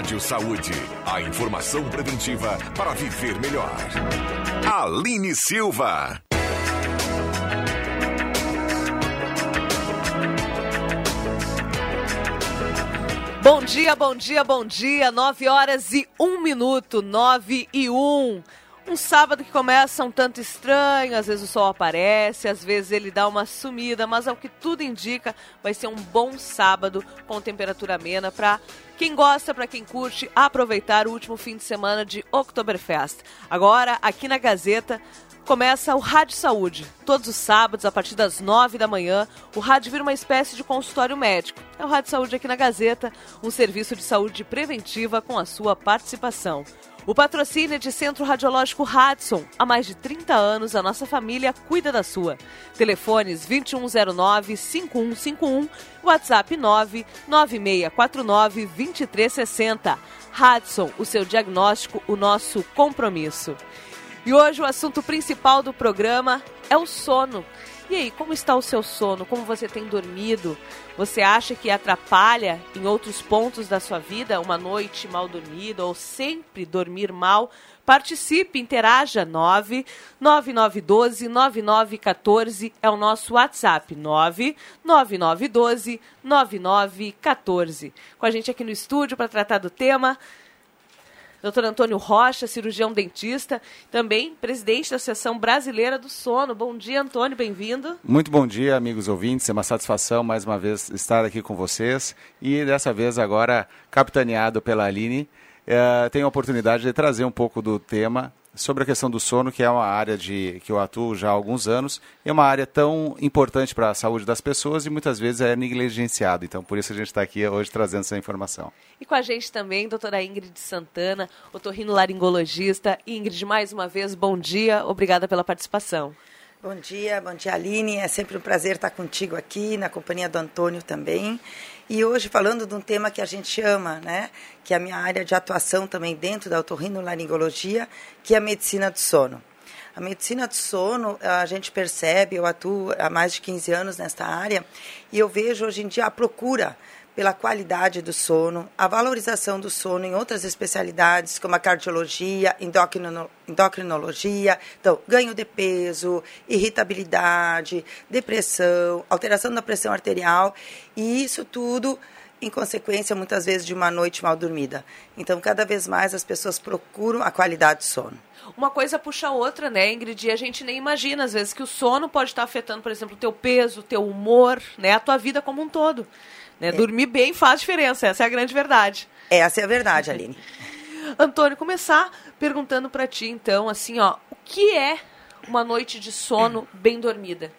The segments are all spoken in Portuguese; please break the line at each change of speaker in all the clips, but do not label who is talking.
Rádio Saúde. A informação preventiva para viver melhor. Aline Silva.
Bom dia, bom dia, bom dia. 9 horas e 1 minuto, 9 e 1. Um sábado que começa um tanto estranho, às vezes o sol aparece, às vezes ele dá uma sumida, mas ao que tudo indica, vai ser um bom sábado com temperatura amena para quem gosta, para quem curte, aproveitar o último fim de semana de Oktoberfest. Agora, aqui na Gazeta, começa o Rádio Saúde. Todos os sábados, a partir das nove da manhã, o rádio vira uma espécie de consultório médico. É o Rádio Saúde aqui na Gazeta, um serviço de saúde preventiva com a sua participação. O patrocínio é de Centro Radiológico Hudson. Há mais de 30 anos, a nossa família cuida da sua. Telefones 2109-5151, WhatsApp 99649-2360. Hudson, o seu diagnóstico, o nosso compromisso. E hoje o assunto principal do programa é o sono. E aí, como está o seu sono? Como você tem dormido? Você acha que atrapalha em outros pontos da sua vida uma noite mal dormida ou sempre dormir mal? Participe, interaja 9 9912 9914 é o nosso WhatsApp 9 9912 9914. Com a gente aqui no estúdio para tratar do tema Dr. Antônio Rocha, cirurgião dentista, também presidente da Associação Brasileira do Sono. Bom dia, Antônio, bem-vindo.
Muito bom dia, amigos ouvintes. É uma satisfação mais uma vez estar aqui com vocês e dessa vez agora capitaneado pela Aline. É, tenho a oportunidade de trazer um pouco do tema sobre a questão do sono, que é uma área de, que eu atuo já há alguns anos, é uma área tão importante para a saúde das pessoas e muitas vezes é negligenciado. Então, por isso a gente está aqui hoje trazendo essa informação.
E com a gente também, doutora Ingrid Santana, otorrinolaringologista. Ingrid, mais uma vez, bom dia, obrigada pela participação.
Bom dia, bom dia Aline, é sempre um prazer estar contigo aqui, na companhia do Antônio também. E hoje falando de um tema que a gente ama, né? Que é a minha área de atuação também dentro da otorrinolaringologia, que é a medicina do sono. A medicina do sono, a gente percebe, eu atuo há mais de 15 anos nesta área, e eu vejo hoje em dia a procura pela qualidade do sono, a valorização do sono em outras especialidades, como a cardiologia, endocrinologia, então, ganho de peso, irritabilidade, depressão, alteração da pressão arterial, e isso tudo em consequência, muitas vezes, de uma noite mal dormida. Então, cada vez mais as pessoas procuram a qualidade do sono.
Uma coisa puxa a outra, né, Ingrid? E a gente nem imagina, às vezes, que o sono pode estar afetando, por exemplo, o teu peso, o teu humor, né, a tua vida como um todo. Né? É. Dormir bem faz diferença, essa é a grande verdade.
Essa é a verdade, Aline.
Antônio, começar perguntando para ti, então, assim, ó, o que é uma noite de sono bem dormida?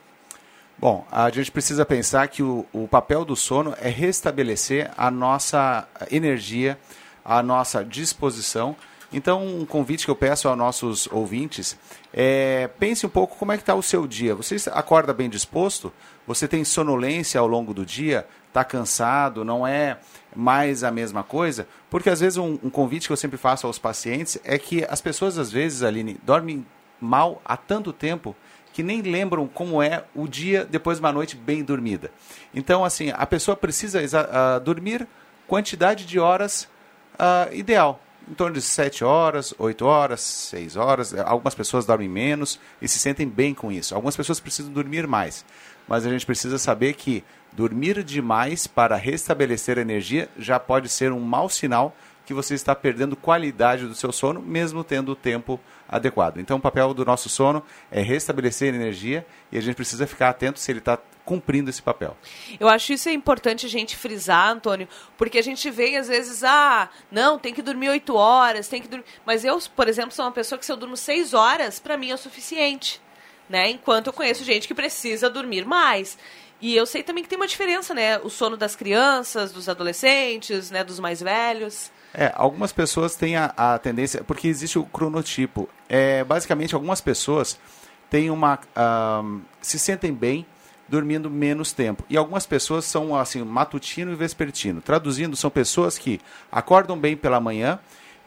Bom, a gente precisa pensar que o, o papel do sono é restabelecer a nossa energia, a nossa disposição. Então, um convite que eu peço aos nossos ouvintes é pense um pouco como é que está o seu dia. Você acorda bem disposto? Você tem sonolência ao longo do dia? está cansado, não é mais a mesma coisa, porque às vezes um, um, convite que eu sempre faço aos pacientes é que as pessoas às vezes, Aline, dormem mal há tanto tempo que nem lembram como é o dia depois de uma noite bem dormida. Então, assim, a pessoa precisa uh, dormir quantidade de horas uh, ideal. Em torno de 7 horas, 8 horas, 6 horas. Algumas pessoas dormem menos e se sentem bem com isso. Algumas pessoas precisam dormir mais. Mas a gente precisa saber que Dormir demais para restabelecer energia já pode ser um mau sinal que você está perdendo qualidade do seu sono, mesmo tendo o tempo adequado. Então, o papel do nosso sono é restabelecer energia e a gente precisa ficar atento se ele está cumprindo esse papel.
Eu acho isso é importante a gente frisar, Antônio, porque a gente vê às vezes, ah, não, tem que dormir oito horas, tem que dormir. Mas eu, por exemplo, sou uma pessoa que se eu durmo seis horas, para mim é o suficiente. Né? Enquanto eu conheço gente que precisa dormir mais. E eu sei também que tem uma diferença, né? O sono das crianças, dos adolescentes, né? Dos mais velhos.
É, algumas pessoas têm a, a tendência, porque existe o cronotipo. É, basicamente, algumas pessoas têm uma, uh, se sentem bem dormindo menos tempo. E algumas pessoas são assim, matutino e vespertino. Traduzindo, são pessoas que acordam bem pela manhã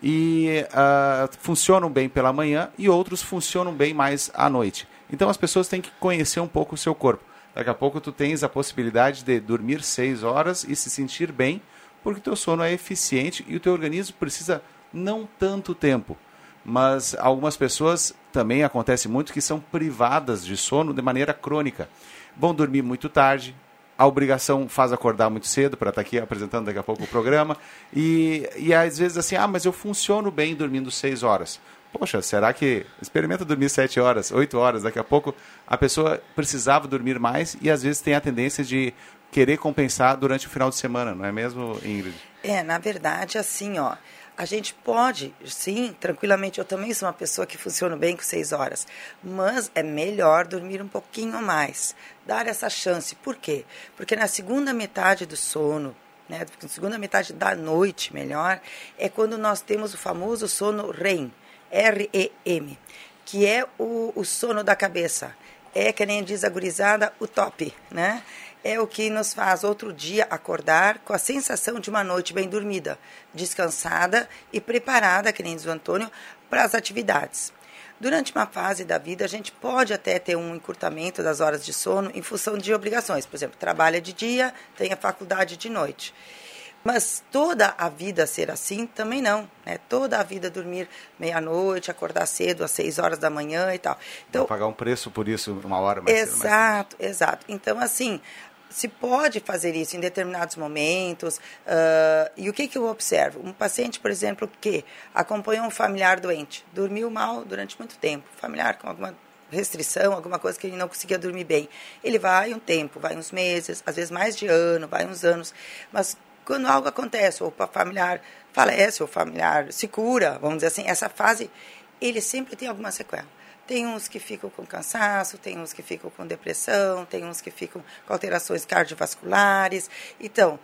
e uh, funcionam bem pela manhã e outros funcionam bem mais à noite. Então as pessoas têm que conhecer um pouco o seu corpo. Daqui a pouco tu tens a possibilidade de dormir seis horas e se sentir bem, porque teu sono é eficiente e o teu organismo precisa não tanto tempo. Mas algumas pessoas também acontece muito que são privadas de sono de maneira crônica vão dormir muito tarde, a obrigação faz acordar muito cedo para estar tá aqui apresentando daqui a pouco o programa. E, e às vezes assim, ah, mas eu funciono bem dormindo seis horas. Poxa, será que experimenta dormir sete horas, oito horas? Daqui a pouco a pessoa precisava dormir mais e às vezes tem a tendência de querer compensar durante o final de semana, não é mesmo, Ingrid?
É, na verdade, assim, ó, a gente pode, sim, tranquilamente. Eu também sou uma pessoa que funciona bem com seis horas, mas é melhor dormir um pouquinho mais, dar essa chance. Por quê? Porque na segunda metade do sono, né, na segunda metade da noite, melhor, é quando nós temos o famoso sono REM, R-E-M, que é o, o sono da cabeça. É, que nem diz a gurizada, o top, né? É o que nos faz outro dia acordar com a sensação de uma noite bem dormida, descansada e preparada, que nem diz o Antônio, para as atividades. Durante uma fase da vida, a gente pode até ter um encurtamento das horas de sono em função de obrigações. Por exemplo, trabalha de dia, tem a faculdade de noite. Mas toda a vida ser assim também não, né? Toda a vida dormir meia-noite, acordar cedo às seis horas da manhã e tal.
Então pagar um preço por isso uma hora mais
exato,
cedo. Exato,
exato. Então assim, se pode fazer isso em determinados momentos. Uh, e o que, que eu observo? Um paciente, por exemplo, que acompanhou um familiar doente, dormiu mal durante muito tempo, familiar com alguma restrição, alguma coisa que ele não conseguia dormir bem. Ele vai um tempo, vai uns meses, às vezes mais de ano, vai uns anos, mas quando algo acontece, ou o familiar falece, ou o familiar se cura, vamos dizer assim, essa fase, ele sempre tem alguma sequela. Tem uns que ficam com cansaço, tem uns que ficam com depressão, tem uns que ficam com alterações cardiovasculares. Então,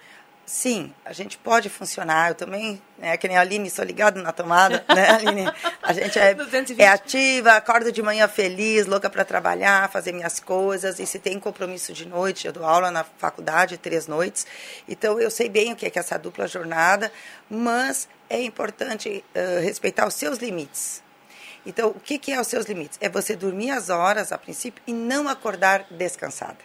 sim, a gente pode funcionar. Eu também, né, que nem a Aline, sou ligada na tomada, né, Aline? A gente é, é ativa, acordo de manhã feliz, louca para trabalhar, fazer minhas coisas. E se tem compromisso de noite, eu dou aula na faculdade três noites. Então, eu sei bem o que é, que é essa dupla jornada, mas é importante uh, respeitar os seus limites. Então, o que, que é os seus limites? É você dormir as horas, a princípio, e não acordar descansada.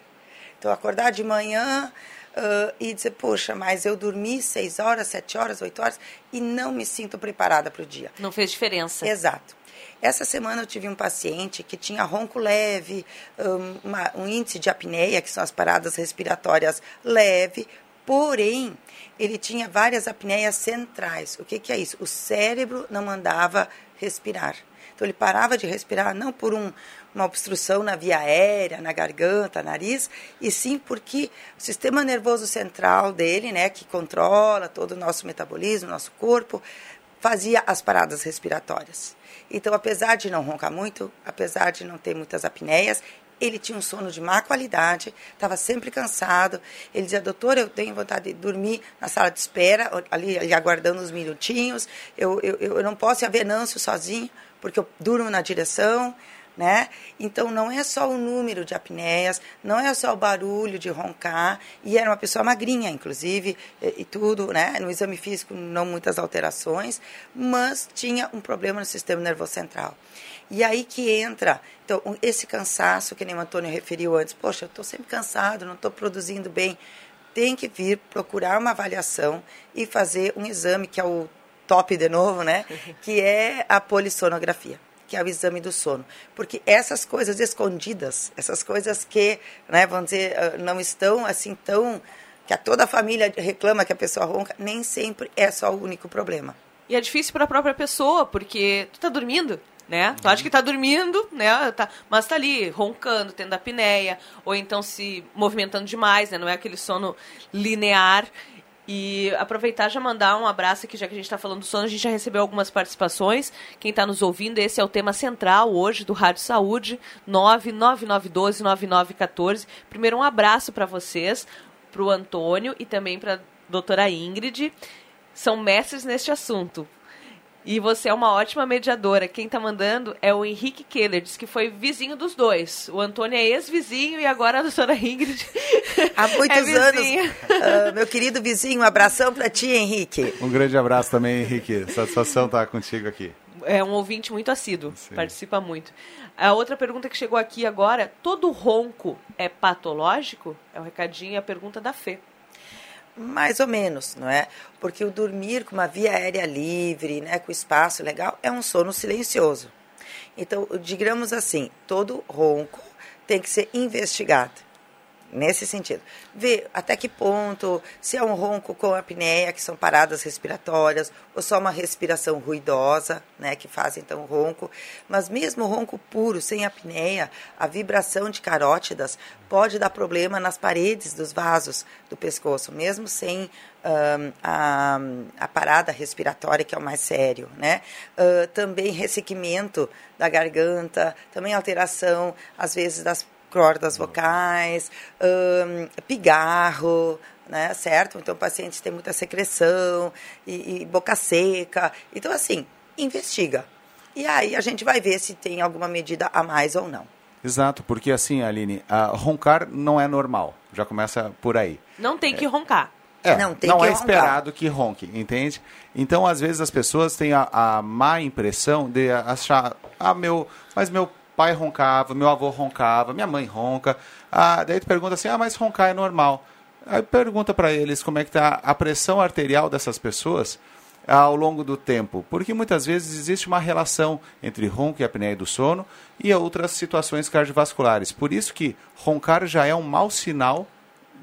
Então, acordar de manhã uh, e dizer, poxa, mas eu dormi seis horas, sete horas, oito horas e não me sinto preparada para o dia.
Não fez diferença.
Exato. Essa semana eu tive um paciente que tinha ronco leve, um, uma, um índice de apneia, que são as paradas respiratórias leve, porém ele tinha várias apneias centrais. O que, que é isso? O cérebro não mandava respirar. Então ele parava de respirar não por um, uma obstrução na via aérea, na garganta, nariz, e sim porque o sistema nervoso central dele, né, que controla todo o nosso metabolismo, nosso corpo, fazia as paradas respiratórias. Então, apesar de não roncar muito, apesar de não ter muitas apneias, ele tinha um sono de má qualidade, estava sempre cansado. Ele dizia, doutor, eu tenho vontade de dormir na sala de espera, ali, ali aguardando uns minutinhos. Eu, eu, eu não posso ir a Venâncio sozinho porque eu durmo na direção, né? Então não é só o número de apneias, não é só o barulho de roncar, e era uma pessoa magrinha, inclusive, e, e, tudo, né? No exame físico não muitas alterações, mas tinha um problema no sistema nervoso central. E aí que entra, então, esse cansaço que nem o Antônio referiu antes, poxa, eu estou sempre cansado, não estou produzindo bem, tem que vir procurar uma avaliação e fazer um exame que é o top de novo, né? Que é a polissonografia, que é o exame do sono. Porque essas coisas escondidas, essas coisas que, né, vamos dizer, ah, não estão assim tão. que a toda a família reclama que a pessoa ronca, nem sempre é só o único problema.
E é difícil para a própria pessoa, porque tu tá dormindo, né? Tu acha que tá dormindo, né? Tá, mas tá ali roncando, tendo apneia, ou então se movimentando demais, né? Não é aquele sono linear. E aproveitar já mandar um abraço aqui, já que a gente está falando do sono, a gente já recebeu algumas participações. Quem está nos ouvindo, esse é o tema central hoje do Rádio Saúde, 99912-9914. Primeiro, um abraço para vocês, para o Antônio e também para a doutora Ingrid. São mestres neste assunto. E você é uma ótima mediadora. Quem está mandando é o Henrique Keller, diz que foi vizinho dos dois. O Antônio é ex-vizinho e agora a doutora Ingrid.
Há muitos
é
anos. Uh, meu querido vizinho, um abração para ti, Henrique.
Um grande abraço também, Henrique. Satisfação estar contigo aqui.
É um ouvinte muito assíduo, Sim. participa muito. A outra pergunta que chegou aqui agora: todo ronco é patológico? É o um recadinho e a pergunta da Fê.
Mais ou menos, não é? Porque o dormir com uma via aérea livre, né, com espaço legal, é um sono silencioso. Então, digamos assim, todo ronco tem que ser investigado nesse sentido. Ver até que ponto, se é um ronco com apneia, que são paradas respiratórias, ou só uma respiração ruidosa, né, que faz então o ronco. Mas mesmo ronco puro, sem apneia, a vibração de carótidas pode dar problema nas paredes dos vasos do pescoço, mesmo sem a, a, parada respiratória, que é o mais sério, né? Uh, também ressequimento da garganta, também alteração, às vezes, das cordas vocais, um, pigarro, né, certo? Então, pacientes têm muita secreção e, e, boca seca. Então, assim, investiga. E aí a gente vai ver se tem alguma medida a mais ou não.
Exato, porque assim, Aline, roncar não é normal. Já começa por aí.
Não tem que roncar.
É, não, não é roncar. esperado que ronque, entende? Então, às vezes, as pessoas têm a, a má impressão de achar, ah, meu, mas meu pai roncava, meu avô roncava, minha mãe ronca. Ah, daí tu pergunta assim, ah, mas roncar é normal. Aí pergunta para eles como é que está a pressão arterial dessas pessoas ao longo do tempo, porque muitas vezes existe uma relação entre ronco e apneia do sono e outras situações cardiovasculares. Por isso que roncar já é um mau sinal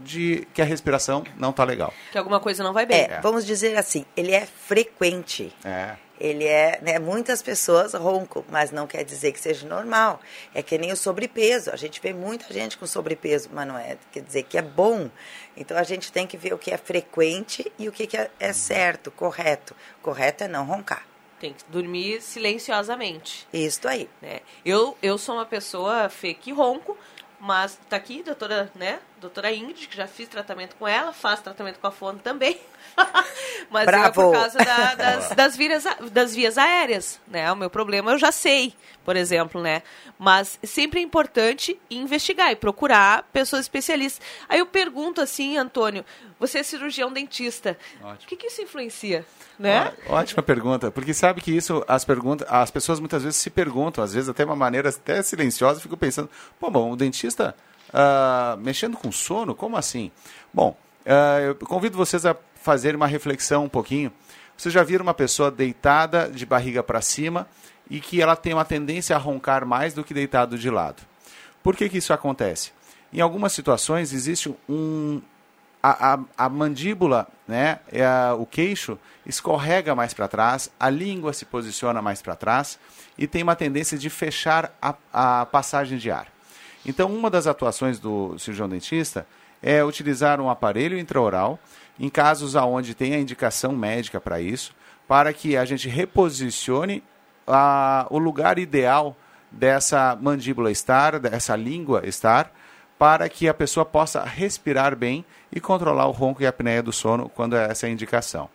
de que a respiração não está legal.
Que alguma coisa não vai bem.
É, vamos dizer assim, ele é frequente.
É
ele é, né, muitas pessoas roncam, mas não quer dizer que seja normal. É que nem o sobrepeso. A gente vê muita gente com sobrepeso, mas não é, quer dizer que é bom. Então a gente tem que ver o que é frequente e o que, que é, é certo, correto. Correto é não roncar.
Tem que dormir silenciosamente.
Isso aí.
Né? Eu, eu sou uma pessoa, Fê, que ronco, mas tá aqui, doutora, né? Doutora Ingrid, que já fiz tratamento com ela, faço tratamento com a fone também. Mas Bravo. é por causa da, das, das, vias, das vias aéreas, né? O meu problema eu já sei, por exemplo, né? Mas sempre é importante investigar e procurar pessoas especialistas. Aí eu pergunto assim, Antônio, você é cirurgião dentista, Ótimo. o que, que isso influencia? Né?
Ótima pergunta, porque sabe que isso as perguntas, as pessoas muitas vezes se perguntam, às vezes até uma maneira até silenciosa, fico pensando, pô, bom, o dentista uh, mexendo com sono, como assim? Bom, uh, eu convido vocês a fazer uma reflexão um pouquinho. Vocês já viram uma pessoa deitada de barriga para cima e que ela tem uma tendência a roncar mais do que deitado de lado. Por que, que isso acontece? Em algumas situações existe um. A, a, a mandíbula, né, é a, o queixo, escorrega mais para trás, a língua se posiciona mais para trás e tem uma tendência de fechar a, a passagem de ar. Então, uma das atuações do cirurgião dentista é utilizar um aparelho intraoral em casos aonde tem a indicação médica para isso, para que a gente reposicione a, o lugar ideal dessa mandíbula estar, dessa língua estar, para que a pessoa possa respirar bem e controlar o ronco e a apneia do sono quando é essa é a indicação.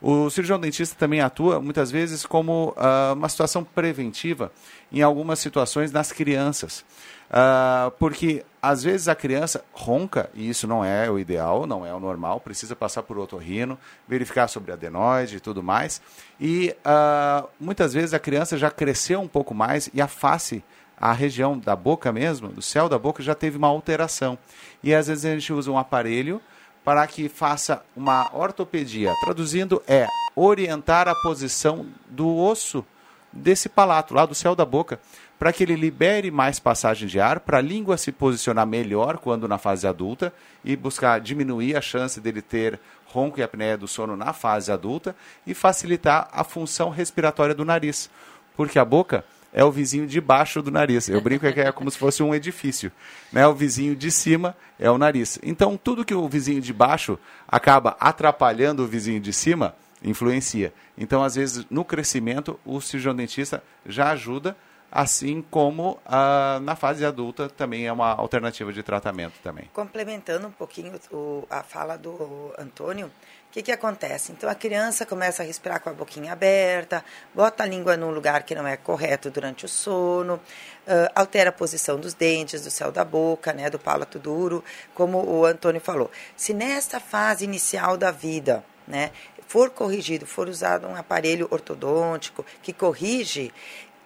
O cirurgião dentista também atua muitas vezes como uh, uma situação preventiva em algumas situações nas crianças. Uh, porque às vezes a criança ronca, e isso não é o ideal, não é o normal, precisa passar por otorrino, verificar sobre adenoide e tudo mais. E uh, muitas vezes a criança já cresceu um pouco mais e a face, a região da boca mesmo, do céu da boca, já teve uma alteração. E às vezes a gente usa um aparelho para que faça uma ortopedia. Traduzindo, é orientar a posição do osso desse palato, lá do céu da boca, para que ele libere mais passagem de ar, para a língua se posicionar melhor quando na fase adulta e buscar diminuir a chance dele ter ronco e apneia do sono na fase adulta e facilitar a função respiratória do nariz. Porque a boca é o vizinho de baixo do nariz. Eu brinco que é como se fosse um edifício. Né? O vizinho de cima é o nariz. Então, tudo que o vizinho de baixo acaba atrapalhando o vizinho de cima, influencia. Então, às vezes, no crescimento, o cirurgião dentista já ajuda, assim como ah, na fase adulta também é uma alternativa de tratamento também.
Complementando um pouquinho o, a fala do Antônio, o que, que acontece? Então a criança começa a respirar com a boquinha aberta, bota a língua num lugar que não é correto durante o sono, uh, altera a posição dos dentes, do céu da boca, né, do palato duro, como o Antônio falou. Se nesta fase inicial da vida, né, for corrigido, for usado um aparelho ortodôntico que corrige,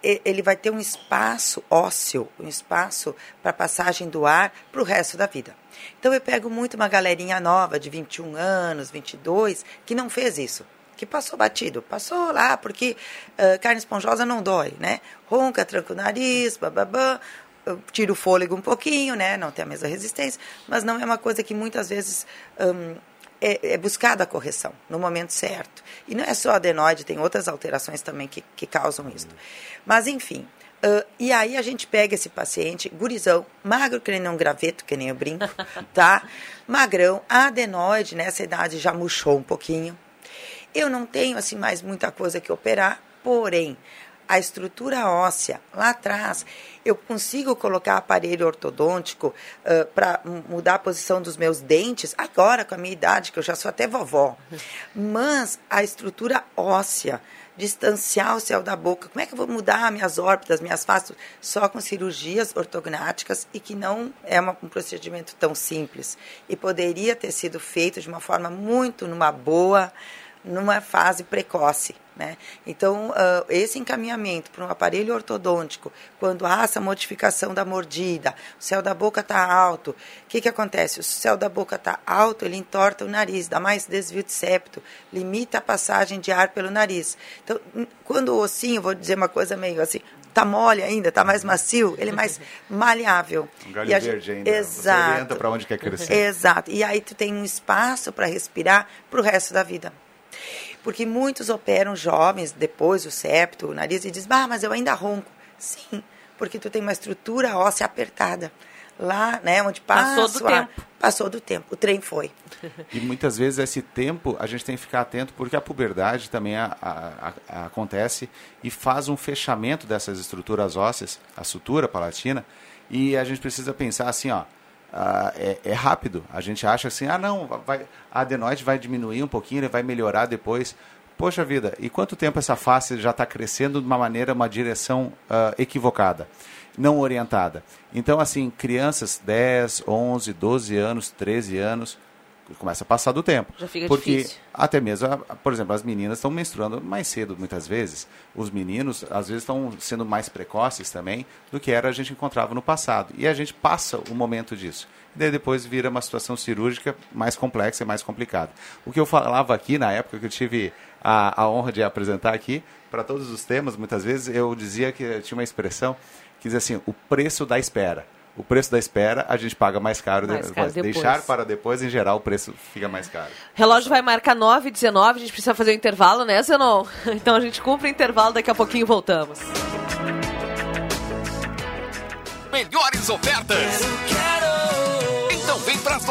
ele vai ter um espaço ósseo, um espaço para passagem do ar para o resto da vida. Então eu pego muito uma galerinha nova de 21 anos, 22, que não fez isso, que passou batido, passou lá porque uh, carne esponjosa não dói, né? Ronca, tranca o nariz, bababá, tira o fôlego um pouquinho, né? Não tem a mesma resistência, mas não é uma coisa que muitas vezes um, é, é buscada a correção no momento certo. E não é só adenoide, tem outras alterações também que, que causam isso. Mas, enfim, Uh, e aí a gente pega esse paciente, gurizão, magro que nem um graveto, que nem eu brinco, tá? Magrão, adenoide, nessa idade já murchou um pouquinho. Eu não tenho, assim, mais muita coisa que operar, porém, a estrutura óssea lá atrás, eu consigo colocar aparelho ortodôntico uh, para mudar a posição dos meus dentes, agora com a minha idade, que eu já sou até vovó. Mas a estrutura óssea, distanciar o céu da boca, como é que eu vou mudar minhas órbitas, minhas faces, só com cirurgias ortognáticas e que não é uma, um procedimento tão simples. E poderia ter sido feito de uma forma muito numa boa, numa fase precoce. Né? Então, uh, esse encaminhamento para um aparelho ortodôntico, quando há essa modificação da mordida, o céu da boca está alto, o que, que acontece? O céu da boca está alto, ele entorta o nariz, dá mais desvio de septo, limita a passagem de ar pelo nariz. Então, quando o ossinho, vou dizer uma coisa meio assim, está mole ainda, está mais macio, ele é mais maleável.
Um galho e verde gente... ainda. Exato. Você orienta para onde quer crescer.
Exato. E aí tu tem um espaço para respirar para o resto da vida. Porque muitos operam jovens, depois o septo, o nariz, e dizem, ah, mas eu ainda ronco. Sim, porque tu tem uma estrutura óssea apertada. Lá, né, onde passa
Passou do tempo.
Passou do tempo, o trem foi.
E muitas vezes esse tempo a gente tem que ficar atento porque a puberdade também a, a, a, acontece e faz um fechamento dessas estruturas ósseas, a sutura palatina, e a gente precisa pensar assim, ó, ah, é, é, rápido. A gente acha assim, ah não, vai, a adenoide vai diminuir um pouquinho, ele vai melhorar depois. Poxa vida, e quanto tempo essa face já está crescendo de uma maneira, uma direção uh, equivocada, não orientada? Então, assim, crianças 10, 11, 12 anos, 13 anos, começa a passar do tempo.
Já fica
porque
difícil.
até mesmo, por exemplo, as meninas estão menstruando mais cedo muitas vezes. Os meninos às vezes estão sendo mais precoces também do que era a gente encontrava no passado. E a gente passa o momento disso. E daí depois vira uma situação cirúrgica mais complexa e mais complicada. O que eu falava aqui na época que eu tive a, a honra de apresentar aqui, para todos os temas, muitas vezes eu dizia que tinha uma expressão que dizia assim, o preço da espera o preço da espera a gente paga mais caro, mais caro depois. deixar para depois, em geral, o preço fica mais caro.
Relógio vai marcar 9 19 a gente precisa fazer o um intervalo, né, Zenon? Então a gente cumpre o intervalo, daqui a pouquinho voltamos.
Melhores ofertas! Quero, quero.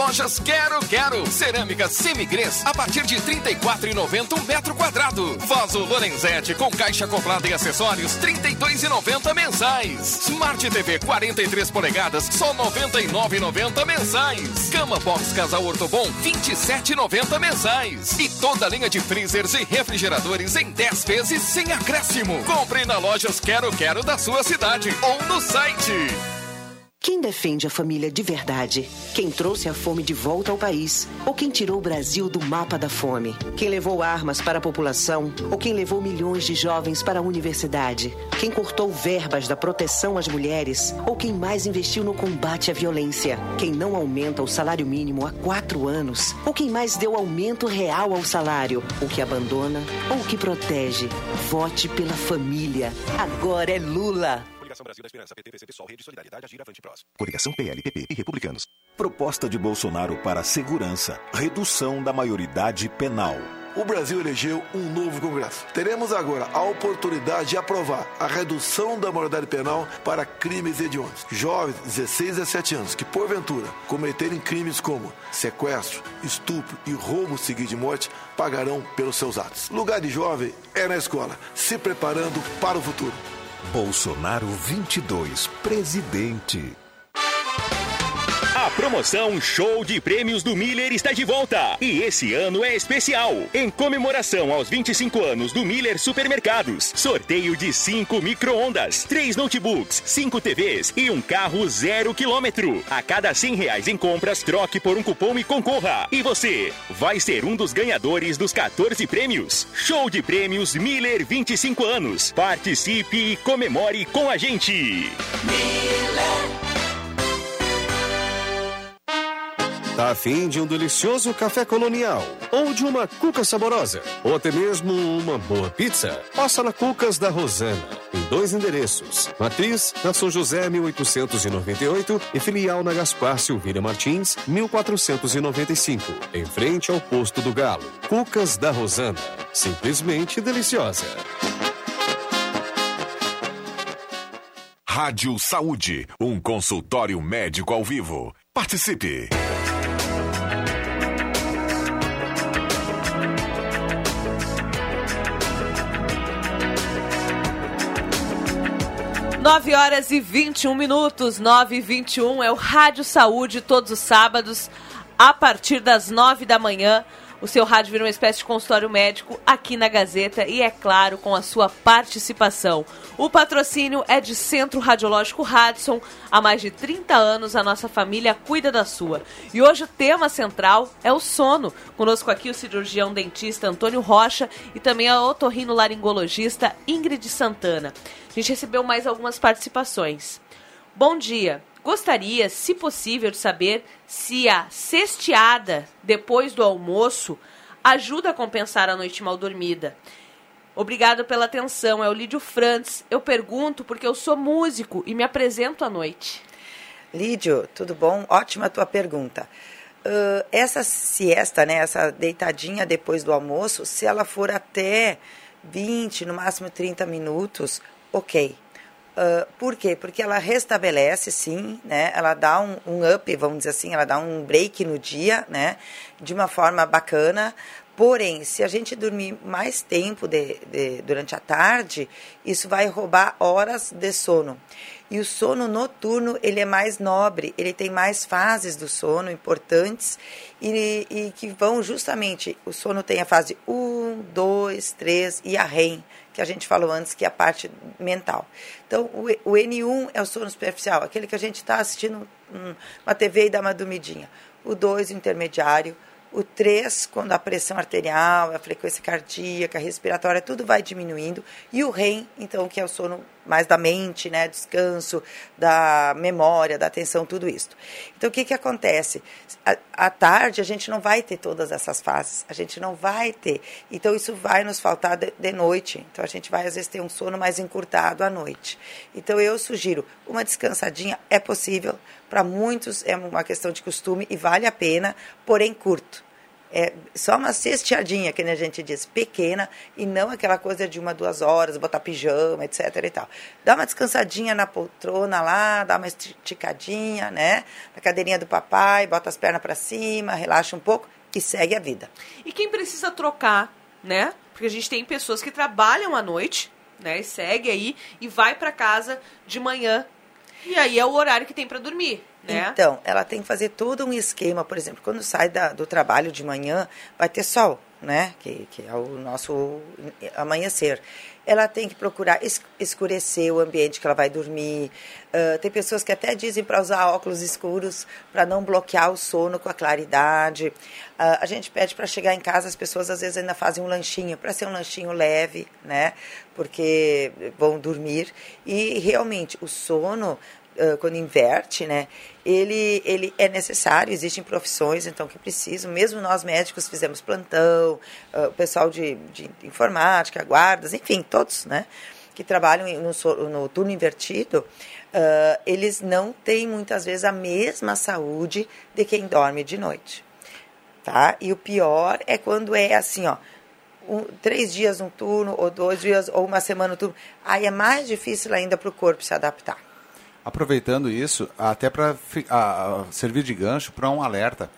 Lojas Quero Quero. Cerâmica Semigres a partir de R$ 34,90 um metro quadrado. Vaso Lorenzetti com caixa acoplada e acessórios R$ 32,90 mensais. Smart TV 43 polegadas só R$ 99,90 mensais. Cama Box Casal Ortobon R$ 27,90 mensais. E toda a linha de freezers e refrigeradores em 10 vezes sem acréscimo. Compre na lojas Quero Quero da sua cidade ou no site.
Quem defende a família de verdade? Quem trouxe a fome de volta ao país? Ou quem tirou o Brasil do mapa da fome? Quem levou armas para a população? Ou quem levou milhões de jovens para a universidade? Quem cortou verbas da proteção às mulheres? Ou quem mais investiu no combate à violência? Quem não aumenta o salário mínimo há quatro anos? Ou quem mais deu aumento real ao salário? O que abandona ou que protege? Vote pela família. Agora é Lula. Coligação Brasil da Esperança, PT, Sol, Rede
Solidariedade, Agir, Avante, Prós. Coligação PL, PP e Republicanos. Proposta de Bolsonaro para segurança, redução da maioridade penal
o Brasil elegeu um novo Congresso. Teremos agora a oportunidade de aprovar a redução da moralidade penal para crimes hediondos. Jovens de 16 a 17 anos que, porventura, cometerem crimes como sequestro, estupro e roubo seguido de morte, pagarão pelos seus atos. Lugar de jovem é na escola, se preparando para o futuro.
Bolsonaro 22, presidente.
A promoção Show de Prêmios do Miller está de volta. E esse ano é especial. Em comemoração aos 25 anos do Miller Supermercados. Sorteio de 5 micro-ondas, 3 notebooks, 5 TVs e um carro zero quilômetro. A cada 100 reais em compras, troque por um cupom e concorra. E você vai ser um dos ganhadores dos 14 prêmios. Show de Prêmios Miller 25 anos. Participe e comemore com a gente.
Miller.
Tá afim de um delicioso café colonial? Ou de uma cuca saborosa? Ou até mesmo uma boa pizza? Passa na Cucas da Rosana. Em dois endereços. Matriz, na São José, 1898 e filial na Gaspar Silveira Martins, 1495. Em frente ao posto do Galo. Cucas da Rosana. Simplesmente deliciosa.
Rádio Saúde, um consultório médico ao vivo. Participe!
Nove horas e 21 minutos, 9 e 21 é o Rádio Saúde, todos os sábados, a partir das nove da manhã. O seu rádio vira uma espécie de consultório médico aqui na Gazeta e, é claro, com a sua participação. O patrocínio é de Centro Radiológico Radson. Há mais de 30 anos a nossa família cuida da sua. E hoje o tema central é o sono. Conosco aqui o cirurgião dentista Antônio Rocha e também a otorrinolaringologista Ingrid Santana. A gente recebeu mais algumas participações. Bom dia. Gostaria, se possível, de saber se a cesteada depois do almoço ajuda a compensar a noite mal dormida. Obrigado pela atenção. É o Lídio Frantz. Eu pergunto porque eu sou músico e me apresento à noite.
Lídio, tudo bom? Ótima tua pergunta. Uh, essa siesta, né, essa deitadinha depois do almoço, se ela for até 20, no máximo 30 minutos, ok. Uh, por quê? Porque ela restabelece, sim, né? Ela dá um, um, up, vamos dizer assim, ela dá um break no dia, né? De uma forma bacana. Porém, se a gente dormir mais tempo de, de, durante a tarde, isso vai roubar horas de sono. E o sono noturno, ele é mais nobre, ele tem mais fases do sono importantes e, e que vão justamente, o sono tem a fase 1, 2, 3 e a REM, que a gente falou antes, que é a parte mental. Então, o, o N1 é o sono superficial, aquele que a gente está assistindo uma TV e dá uma dormidinha. O 2, o intermediário. O 3, quando a pressão arterial, a frequência cardíaca, a respiratória, tudo vai diminuindo. E o REM, então, que é o sono mais da mente, né, descanso, da memória, da atenção, tudo isso. Então, o que, que acontece? À tarde, a gente não vai ter todas essas fases, a gente não vai ter. Então, isso vai nos faltar de, de noite. Então, a gente vai, às vezes, ter um sono mais encurtado à noite. Então, eu sugiro uma descansadinha, é possível, para muitos é uma questão de costume e vale a pena, porém curto é só uma cesteadinha, que a gente diz, pequena, e não aquela coisa de uma, duas horas, botar pijama, etc e tal. Dá uma descansadinha na poltrona lá, dá uma esticadinha, né? Na cadeirinha do papai, bota as pernas para cima, relaxa um pouco e segue a vida.
E quem precisa trocar, né? Porque a gente tem pessoas que trabalham à noite, né? E segue aí e vai para casa de manhã. E aí é o horário que tem para dormir. Né?
Então, ela tem que fazer todo um esquema, por exemplo, quando sai da, do trabalho de manhã, vai ter sol, né? Que, que é o nosso amanhecer. Ela tem que procurar escurecer o ambiente que ela vai dormir. Uh, tem pessoas que até dizem para usar óculos escuros para não bloquear o sono com a claridade. Uh, a gente pede para chegar em casa, as pessoas às vezes ainda fazem um lanchinho, para ser um lanchinho leve, né? Porque vão dormir. E realmente o sono quando inverte, né, ele, ele é necessário, existem profissões, então, que precisam, mesmo nós médicos fizemos plantão, o pessoal de, de informática, guardas, enfim, todos, né, que trabalham no, no turno invertido, uh, eles não têm, muitas vezes, a mesma saúde de quem dorme de noite, tá? E o pior é quando é assim, ó, um, três dias um turno, ou dois dias, ou uma semana um turno. Aí é mais difícil ainda para o corpo se adaptar.
Aproveitando isso, até para servir de gancho para um alerta,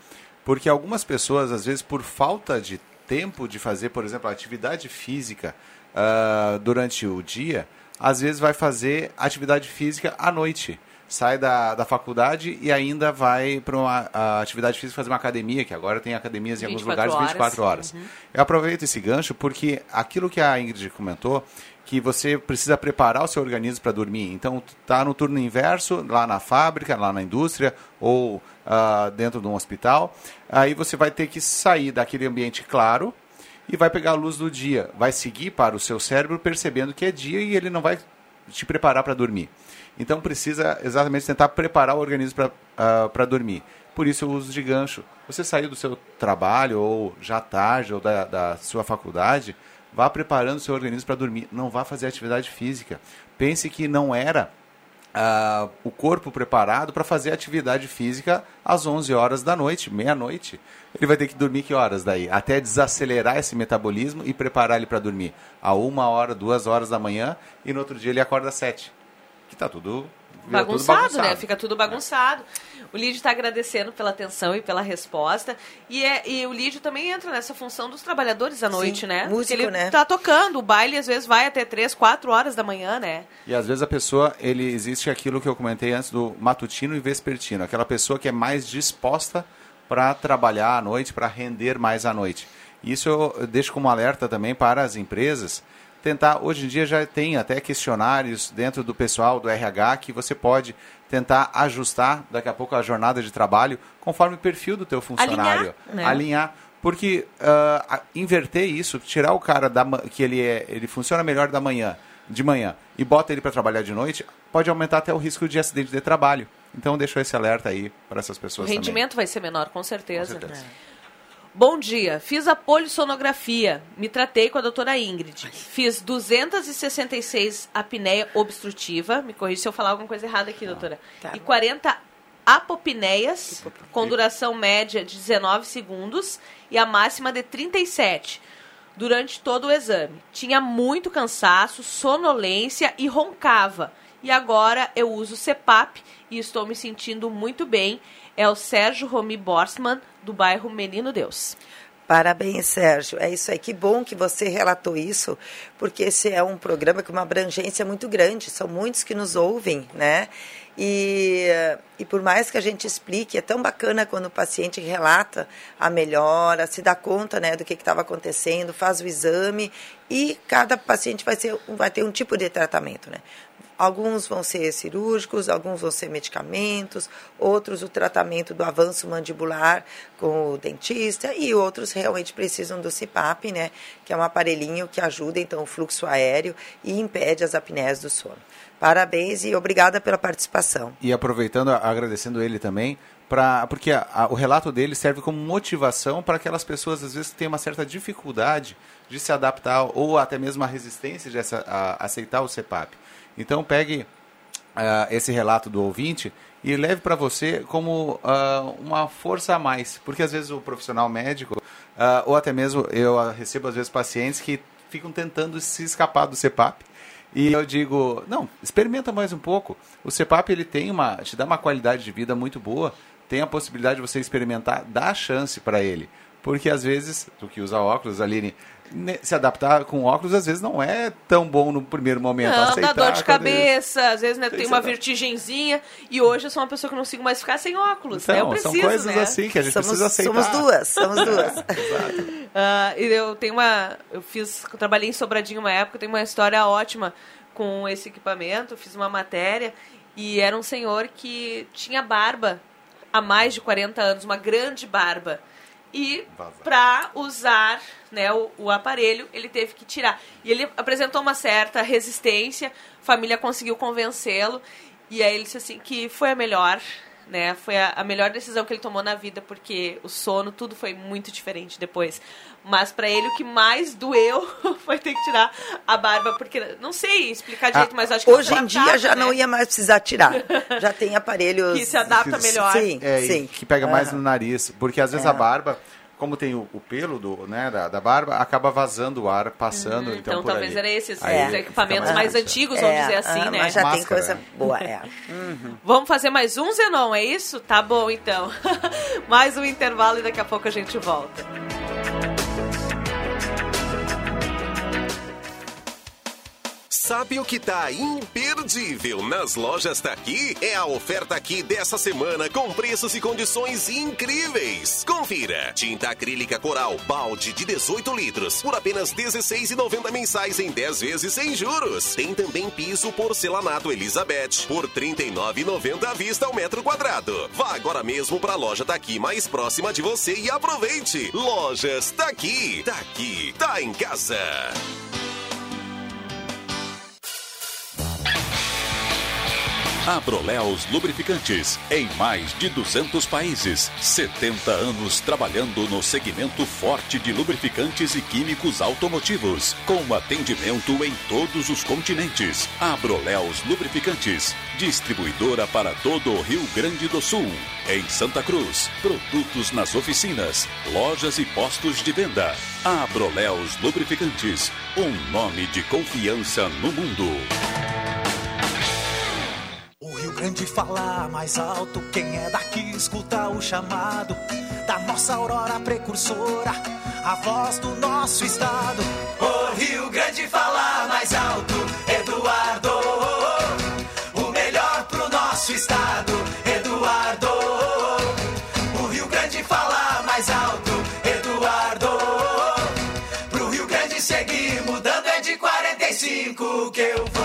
porque algumas pessoas, às vezes, por falta de tempo de fazer, por exemplo, atividade física uh, durante o dia, às vezes vai fazer atividade física à noite. Sai da, da faculdade e ainda vai para uma atividade física fazer uma academia, que agora tem academias em alguns lugares
horas.
24 horas. Uhum. Eu aproveito esse gancho porque aquilo que a Ingrid comentou, que você precisa preparar o seu organismo para dormir. Então, tá no turno inverso, lá na fábrica, lá na indústria ou uh, dentro de um hospital. Aí você vai ter que sair daquele ambiente claro e vai pegar a luz do dia. Vai seguir para o seu cérebro percebendo que é dia e ele não vai te preparar para dormir. Então, precisa exatamente tentar preparar o organismo para uh, ah, dormir. Por isso, o uso de gancho. Você saiu do seu trabalho ou já tarde ou da, da sua faculdade Vá preparando o seu organismo para dormir. Não vá fazer atividade física. Pense que não era uh, o corpo preparado para fazer atividade física às 11 horas da noite, meia-noite. Ele vai ter que dormir que horas daí? Até desacelerar esse metabolismo e preparar ele para dormir. A uma hora, duas horas da manhã e no outro dia ele acorda às sete. Que está tudo
bagunçado, tudo bagunçado, né? Fica tudo bagunçado. O Lídio está agradecendo pela atenção e pela resposta. E, é, e o Lídio também entra nessa função dos trabalhadores à noite, Sim, né?
Músico,
ele
né?
tá tocando. O baile, às vezes, vai até 3, 4 horas da manhã, né?
E às vezes a pessoa, ele existe aquilo que eu comentei antes do matutino e vespertino. Aquela pessoa que é mais disposta para trabalhar à noite, para render mais à noite. Isso eu deixo como alerta também para as empresas tentar, hoje em dia já tem até questionários dentro do pessoal do RH que você pode tentar ajustar daqui a pouco a jornada de trabalho conforme o perfil do teu funcionário.
Alinhar. Né?
Alinhar porque uh, inverter isso, tirar o cara da, que ele, é, ele funciona melhor da manhã, de manhã e bota ele para trabalhar de noite, pode aumentar até o risco de acidente de trabalho. Então deixou esse alerta aí para essas pessoas
O rendimento
também.
vai ser menor, com certeza.
Com certeza.
É. Bom dia, fiz a polissonografia, me tratei com a doutora Ingrid. Fiz 266 apneia obstrutiva, me corrija se eu falar alguma coisa errada aqui, doutora. Tá. E 40 apopneias, com duração média de 19 segundos e a máxima de 37 durante todo o exame. Tinha muito cansaço, sonolência e roncava. E agora eu uso CPAP e estou me sentindo muito bem. É o Sérgio Romi Borsman, do bairro Menino Deus.
Parabéns, Sérgio. É isso aí. Que bom que você relatou isso, porque esse é um programa com uma abrangência muito grande. São muitos que nos ouvem, né? E, e por mais que a gente explique, é tão bacana quando o paciente relata a melhora, se dá conta né, do que estava acontecendo, faz o exame e cada paciente vai, ser, vai ter um tipo de tratamento. Né? Alguns vão ser cirúrgicos, alguns vão ser medicamentos, outros o tratamento do avanço mandibular com o dentista e outros realmente precisam do CPAP, né, que é um aparelhinho que ajuda então o fluxo aéreo e impede as apneias do sono. Parabéns e obrigada pela participação.
E aproveitando, agradecendo ele também, pra, porque a, a, o relato dele serve como motivação para aquelas pessoas, às vezes, que têm uma certa dificuldade de se adaptar ou até mesmo a resistência de essa, a, aceitar o CPAP. Então pegue uh, esse relato do ouvinte e leve para você como uh, uma força a mais, porque às vezes o profissional médico uh, ou até mesmo eu recebo às vezes pacientes que ficam tentando se escapar do CPAP e eu digo não experimenta mais um pouco. O CPAP ele tem uma te dá uma qualidade de vida muito boa tem a possibilidade de você experimentar dá chance para ele. Porque às vezes tu que usa óculos Aline se adaptar com óculos às vezes não é tão bom no primeiro momento.
Não, dá dor de cabeça, às vezes né, tem uma vertigenzinha. E hoje eu sou uma pessoa que não consigo mais ficar sem óculos. Então, né? eu preciso,
são coisas
né?
assim que a gente
somos,
precisa aceitar.
Somos duas, somos duas.
Exato.
Uh, eu tenho uma. Eu fiz. Eu trabalhei em Sobradinho uma época, tenho uma história ótima com esse equipamento, fiz uma matéria e era um senhor que tinha barba há mais de 40 anos, uma grande barba e para usar né, o, o, aparelho ele teve que tirar. E ele apresentou uma certa resistência, a família conseguiu convencê-lo e aí ele disse assim que foi a melhor, né? Foi a, a, melhor decisão que ele tomou na vida porque o sono tudo foi muito diferente depois. Mas para ele o que mais doeu foi ter que tirar a barba porque não sei explicar direito, ah, mas acho que
hoje em dia já né? não ia mais precisar tirar. Já tem aparelhos
que se adapta melhor.
Sim,
é,
sim.
Que pega mais no nariz, porque às vezes é. a barba como tem o, o pelo do, né, da, da, barba, acaba vazando o ar, passando. Uhum, então,
então talvez era esses é, equipamentos mais antigos, vamos dizer assim,
ah,
né?
Mas já Máscara, tem coisa boa, é.
Uhum. Vamos fazer mais um, Zenon, é isso? Tá bom, então. mais um intervalo e daqui a pouco a gente volta.
Sabe o que tá imperdível nas lojas Taqui? É a oferta aqui dessa semana com preços e condições incríveis. Confira: tinta acrílica coral balde de 18 litros por apenas R$ 16,90 mensais em 10 vezes sem juros. Tem também piso porcelanato Elizabeth por R$ 39,90 à vista ao metro quadrado. Vá agora mesmo para a loja Taqui mais próxima de você e aproveite. Lojas Taqui. Taqui. Tá em casa.
Abroleos Lubrificantes, em mais de 200 países. 70 anos trabalhando no segmento forte de lubrificantes e químicos automotivos, com atendimento em todos os continentes. Abroleos Lubrificantes, distribuidora para todo o Rio Grande do Sul. Em Santa Cruz, produtos nas oficinas, lojas e postos de venda. Abroleos Lubrificantes, um nome de confiança no mundo.
Grande falar mais alto, quem é daqui escuta o chamado da nossa aurora precursora, a voz do nosso estado.
O Rio Grande falar mais alto, Eduardo, o melhor pro nosso estado, Eduardo. O Rio Grande falar mais alto, Eduardo. Pro Rio Grande seguir mudando é de 45 que eu vou.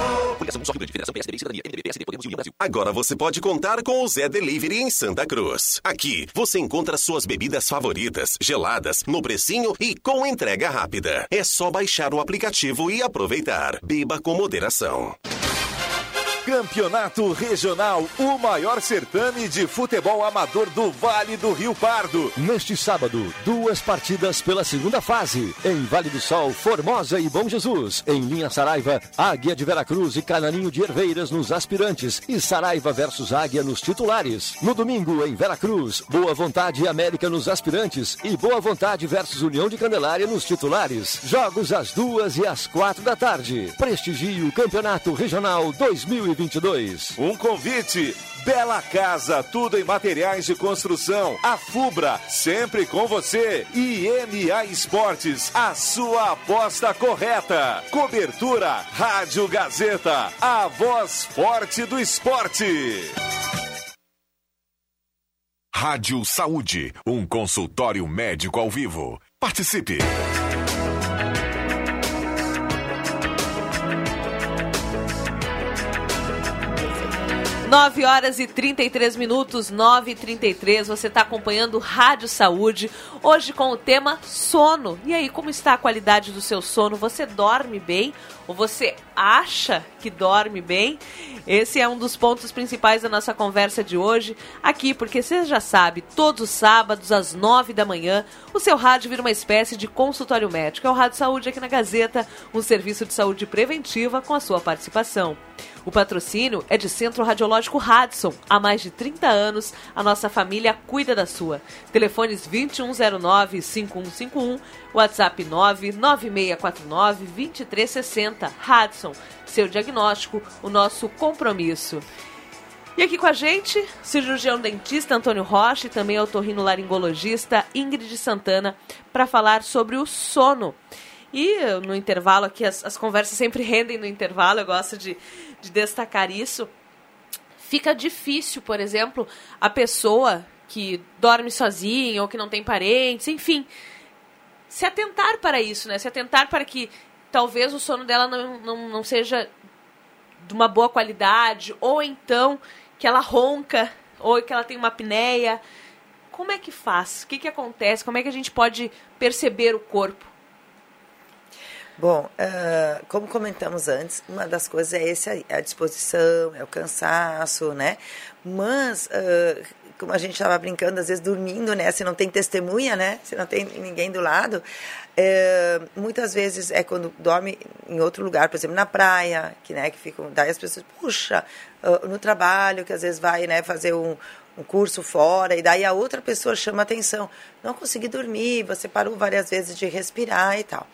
Federação PSDB, Cidadania, MDB, PSD, Podemos União Brasil.
Agora você pode contar com o Zé Delivery em Santa Cruz. Aqui você encontra suas bebidas favoritas, geladas, no precinho e com entrega rápida. É só baixar o aplicativo e aproveitar. Beba com moderação.
Campeonato Regional, o maior certame de futebol amador do Vale do Rio Pardo.
Neste sábado, duas partidas pela segunda fase. Em Vale do Sol, Formosa e Bom Jesus. Em Linha Saraiva, Águia de Veracruz e Canarinho de Herveiras nos aspirantes. E Saraiva versus Águia nos titulares. No domingo, em Veracruz, Boa Vontade e América nos aspirantes. E Boa Vontade versus União de Candelária nos titulares. Jogos às duas e às quatro da tarde. Prestigie o Campeonato Regional 2020. 2022.
Um convite. Bela Casa, tudo em materiais de construção. A Fubra, sempre com você. E MA Esportes, a sua aposta correta. Cobertura Rádio Gazeta, a voz forte do esporte.
Rádio Saúde, um consultório médico ao vivo. Participe!
9 horas e 33 minutos, 9 e 33 Você está acompanhando Rádio Saúde, hoje com o tema sono. E aí, como está a qualidade do seu sono? Você dorme bem? Ou você acha que dorme bem? Esse é um dos pontos principais da nossa conversa de hoje aqui, porque você já sabe, todos os sábados às 9 da manhã, o seu rádio vira uma espécie de consultório médico. É o Rádio Saúde aqui na Gazeta, um serviço de saúde preventiva com a sua participação. O patrocínio é de Centro Radiológico Radson. Há mais de 30 anos, a nossa família cuida da sua. Telefones 2109-5151, WhatsApp 99649-2360. Radson, seu diagnóstico, o nosso compromisso. E aqui com a gente, cirurgião dentista Antônio Rocha e também otorrinolaringologista Ingrid Santana para falar sobre o sono. E no intervalo aqui, as, as conversas sempre rendem no intervalo, eu gosto de, de destacar isso. Fica difícil, por exemplo, a pessoa que dorme sozinha ou que não tem parentes, enfim, se atentar para isso, né? Se atentar para que talvez o sono dela não, não, não seja de uma boa qualidade, ou então que ela ronca, ou que ela tem uma apneia. Como é que faz? O que, que acontece? Como é que a gente pode perceber o corpo?
Bom, uh, como comentamos antes, uma das coisas é esse é a disposição, é o cansaço, né? Mas, uh, como a gente estava brincando, às vezes dormindo, né? Se não tem testemunha, né? Se não tem ninguém do lado, é, muitas vezes é quando dorme em outro lugar, por exemplo, na praia, que, né, que ficam, daí as pessoas, puxa, uh, no trabalho, que às vezes vai, né, fazer um, um curso fora, e daí a outra pessoa chama atenção. Não consegui dormir, você parou várias vezes de respirar e tal.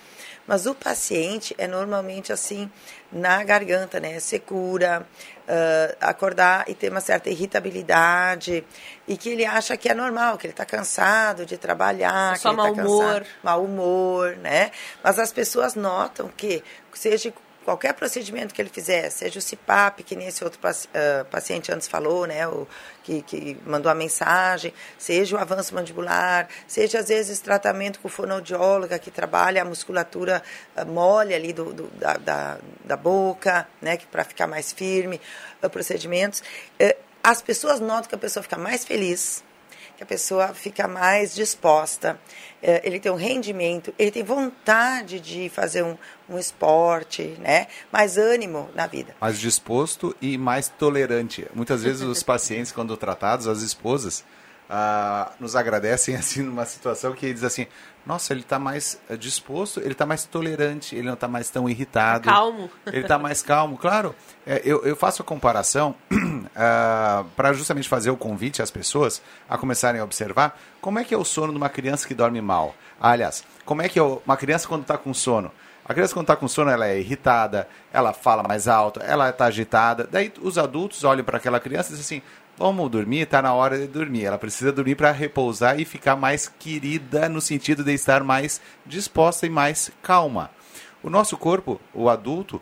Mas o paciente é normalmente assim, na garganta, né? Secura, uh, acordar e ter uma certa irritabilidade, e que ele acha que é normal, que ele está cansado de trabalhar,
Só
que ele
mau
tá
humor.
cansado, mau humor, né? Mas as pessoas notam que, seja qualquer procedimento que ele fizer, seja o CPAP, que nem esse outro ah, paciente antes falou, né, o, que, que mandou a mensagem, seja o avanço mandibular, seja às vezes tratamento com fonoaudióloga, que trabalha a musculatura ah, mole ali do, do- da, da, da boca, né, que para ficar mais firme, ah, procedimentos. Eh, as pessoas notam que a pessoa fica mais feliz, que a pessoa fica mais disposta, eh, ele tem um rendimento, ele tem vontade de fazer um, um esporte, né? mais ânimo na vida.
mais disposto e mais tolerante. Muitas vezes os pacientes, quando tratados, as esposas, ah, nos agradecem assim numa situação que diz assim, nossa, ele está mais eh, disposto, ele está mais tolerante, ele não está mais tão irritado.
Tá calmo.
Ele está mais calmo, claro. é, eu, eu faço a comparação para justamente fazer o convite às pessoas a começarem a observar como é que é o sono de uma criança que dorme mal. Ah, aliás, como é que é uma criança quando está com sono? A criança quando está com sono, ela é irritada, ela fala mais alto, ela está agitada. Daí os adultos olham para aquela criança e dizem assim, vamos dormir, está na hora de dormir. Ela precisa dormir para repousar e ficar mais querida no sentido de estar mais disposta e mais calma. O nosso corpo, o adulto,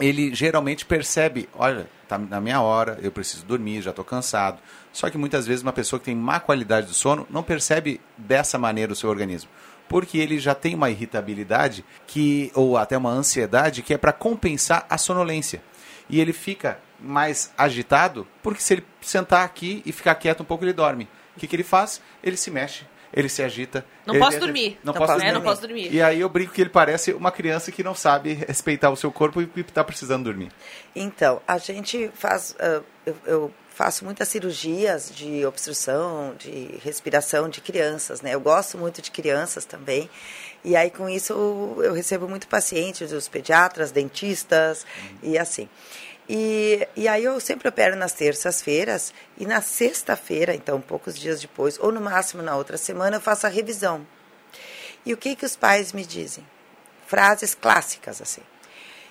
ele geralmente percebe, olha, tá na minha hora, eu preciso dormir, já estou cansado. Só que muitas vezes uma pessoa que tem má qualidade do sono não percebe dessa maneira o seu organismo, porque ele já tem uma irritabilidade que ou até uma ansiedade que é para compensar a sonolência. E ele fica mais agitado, porque se ele sentar aqui e ficar quieto um pouco, ele dorme. O que, que ele faz? Ele se mexe, ele se agita.
Não
ele
posso
tenta-
dormir.
Não,
Não
posso
posso- é,
dormir.
não posso dormir.
E aí eu brinco que ele parece uma criança que não sabe respeitar o seu corpo e está precisando dormir.
Então, a gente faz. ah, eu, eu faço muitas cirurgias de obstrução, de respiração de crianças, né? Eu gosto muito de crianças também. E aí, com isso, eu, eu recebo muito pacientes, os pediatras, dentistas e assim. E, e aí eu sempre opero nas terças-feiras e na sexta-feira, então poucos dias depois, ou no máximo na outra semana, eu faço a revisão. E o que que os pais me dizem? Frases clássicas assim.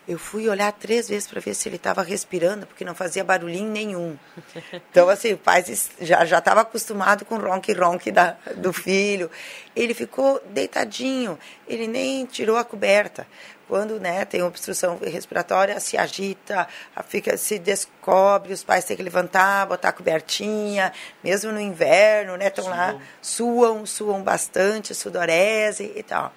Eu fui olhar três vezes para ver se ele estava respirando, porque não fazia barulhinho nenhum. Então, assim, o pai já já estava acostumado com o ronque-ronque do filho. Ele ficou deitadinho, ele nem tirou a coberta. Quando né, tem obstrução respiratória, se agita, fica, se descobre, os pais têm que levantar, botar a cobertinha, mesmo no inverno, né? Estão lá, suam, suam bastante, sudorese e tal.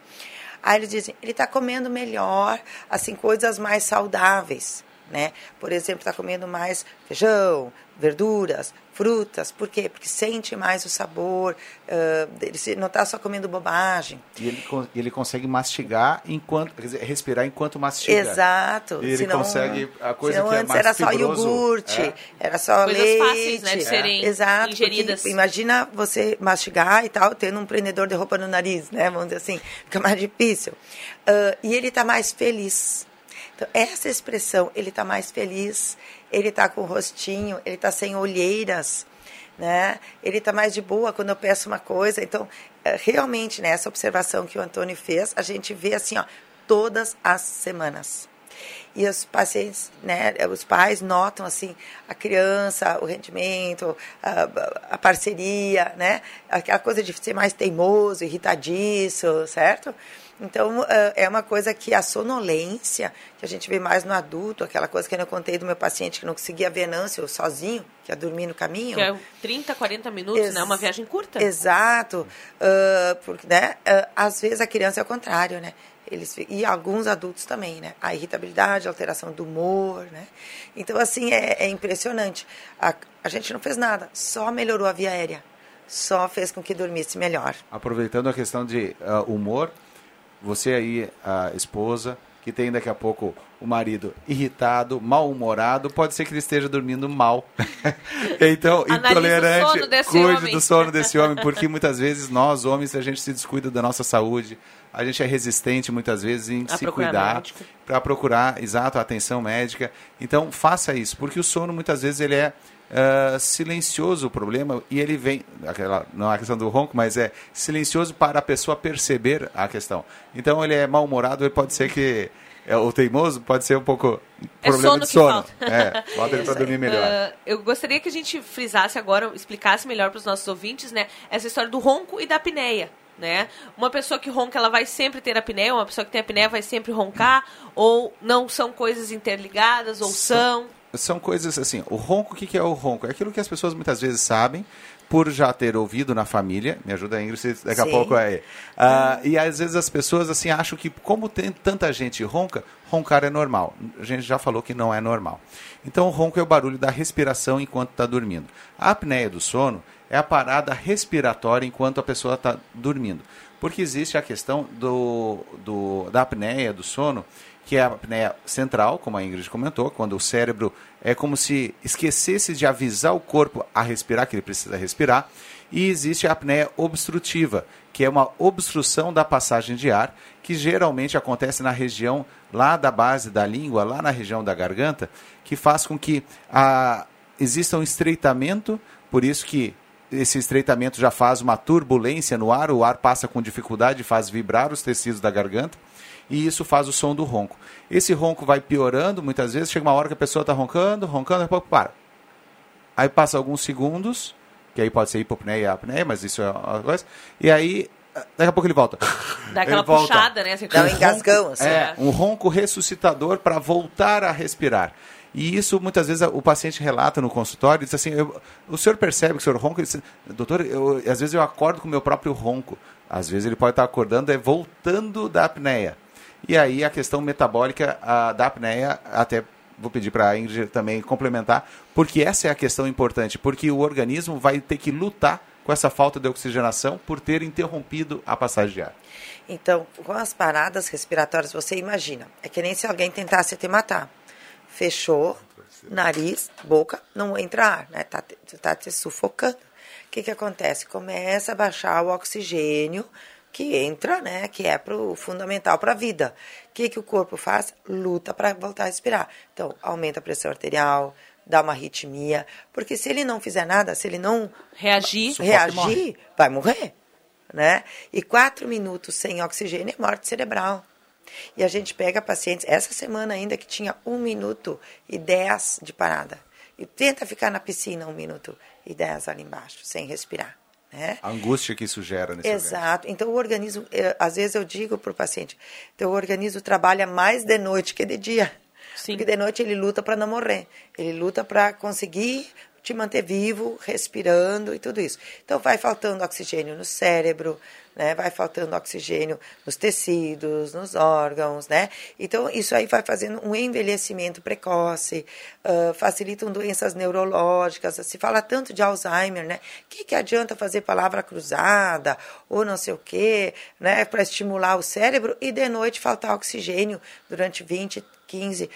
Aí eles dizem, ele está comendo melhor, assim, coisas mais saudáveis, né? Por exemplo, está comendo mais feijão, verduras, frutas. Por quê? Porque sente mais o sabor, ah, ele se- não está só comendo bobagem.
E ele, ele consegue mastigar enquanto. Quer dizer, respirar enquanto mastiga.
Exato.
E ele
senão-
consegue a coisa
senão
que é
antes
mais
era só
fibroso,
iogurte,
é.
era só
Coisas
leite.
fáceis, né, de serem
Exato, porque
ingeridas.
imagina você mastigar e tal, tendo um prendedor de roupa no nariz, né? Vamos dizer assim, fica mais difícil. Ah, e ele está mais feliz. Então, essa expressão, ele está mais feliz, ele está com o rostinho, ele está sem olheiras, né? Ele está mais de boa quando eu peço uma coisa. Então, eh, realmente, nessa observação que o Antônio fez, a gente vê assim, ó, todas as semanas. E os pacientes, né, os pais notam assim a criança, o rendimento, a, a parceria, né, aquela coisa de ser mais teimoso, irritadiço, certo? Então, ah, é uma coisa que a sonolência, que a gente vê mais no adulto, aquela coisa que eu contei do meu paciente que não conseguia ver Nâncio sozinho, que ia dormir no caminho.
Que é 30, 40 minutos,
Ex-
né? Uma viagem curta.
Exato. Ah, porque, né, ah, às vezes a criança é o contrário, né? Eles, e alguns adultos também, né? A irritabilidade, a alteração do humor, né? Então, assim, é, é impressionante. A, a gente não fez nada, só melhorou a via aérea. Só fez com que dormisse melhor.
Aproveitando a questão de ah, humor, você aí, a esposa, que tem daqui a pouco o marido irritado, mal-humorado, pode ser que ele esteja dormindo mal. então,
o
intolerante,
desse
cuide
homem.
do sono desse homem, porque muitas vezes nós, homens, a gente se descuida da nossa saúde, a gente é resistente muitas vezes em
A
se cuidar para procurar, exato, a atenção médica. Então, faça isso, porque o sono muitas vezes ele é uh, silencioso o problema e ele vem, aquela, não é a questão do ronco, mas é silencioso para a pessoa perceber a questão. Então ele é mal-humorado, ele pode ser que é, o teimoso pode ser um pouco
é
problema
sono
de sono.
Que falta.
É, bota ele para dormir melhor.
Uh, eu gostaria que a gente frisasse agora, explicasse melhor para os nossos ouvintes, né, essa história do ronco e da apneia. Né? Uma pessoa que ronca, ela vai sempre ter apneia, uma pessoa que tem apneia vai sempre roncar, ou não são coisas interligadas, ou são.
São coisas assim, o ronco, o que é o ronco? É aquilo que as pessoas muitas vezes sabem, por já ter ouvido na família, me ajuda a Ingrid, daqui Sim. a pouco aí. Uh, e às vezes as pessoas assim acham que como tem tanta gente ronca, roncar é normal. A gente já falou que não é normal. Então o ronco é o barulho da respiração enquanto está dormindo. A apneia do sono é a parada respiratória enquanto a pessoa está dormindo. Porque existe a questão do, do, da apneia do sono, que é a apneia central, como a Ingrid comentou, quando o cérebro é como se esquecesse de avisar o corpo a respirar, que ele precisa respirar. E existe a apneia obstrutiva, que é uma obstrução da passagem de ar, que geralmente acontece na região lá da base da língua, lá na região da garganta, que faz com que a, exista um estreitamento, por isso que esse estreitamento já faz uma turbulência no ar, o ar passa com dificuldade, faz vibrar os tecidos da garganta e isso faz o som do ronco. Esse ronco vai piorando, muitas vezes chega uma hora que a pessoa está roncando, roncando, e pouco para. Aí passa alguns segundos, que aí pode ser hipopneia e apneia, mas isso é uma coisa, e aí daqui a pouco ele volta.
Dá aquela puxada, né?
Dá um engasgão, assim.
É, um ronco ressuscitador para voltar a respirar. E isso muitas vezes o paciente relata no consultório, diz assim, eu, o senhor percebe que o senhor ronca? Ele diz, doutor, eu, às vezes eu acordo com o meu próprio ronco. Às vezes ele pode estar acordando é voltando da apneia. E aí a questão metabólica a, da apneia, até vou pedir para a Ingrid também complementar, porque essa é a questão importante, porque o organismo vai ter que lutar com essa falta de oxigenação por ter interrompido a passagem de ar.
Então, com as paradas respiratórias, você imagina, é que nem se alguém tentasse te matar fechou, nariz, boca, não entra ar, né? Tá, tá te sufocando. O que que acontece? Começa a baixar o oxigênio que entra, né? Que é pro, fundamental para a vida. O que que o corpo faz? Luta para voltar a respirar. Então, aumenta a pressão arterial, dá uma arritmia, porque se ele não fizer nada, se ele não
reagir,
reagir, vai morrer, né? E quatro minutos sem oxigênio é morte cerebral. E a gente pega pacientes, essa semana ainda que tinha um minuto e dez de parada. E tenta ficar na piscina um minuto e dez ali embaixo, sem respirar. Né?
A angústia que isso gera nesse
Exato. Evento. Então o organismo, eu, às vezes eu digo para o paciente, então o organismo trabalha mais de noite que de dia. Sim. Porque de noite ele luta para não morrer. Ele luta para conseguir te manter vivo, respirando e tudo isso. Então vai faltando oxigênio no cérebro, né? Vai faltando oxigênio nos tecidos, nos órgãos, né? Então, isso aí vai fazendo um envelhecimento precoce, uh, facilitam doenças neurológicas. Se fala tanto de Alzheimer, né? O que, que adianta fazer palavra cruzada ou não sei o quê, né? Para estimular o cérebro e de noite faltar oxigênio durante 20, 15%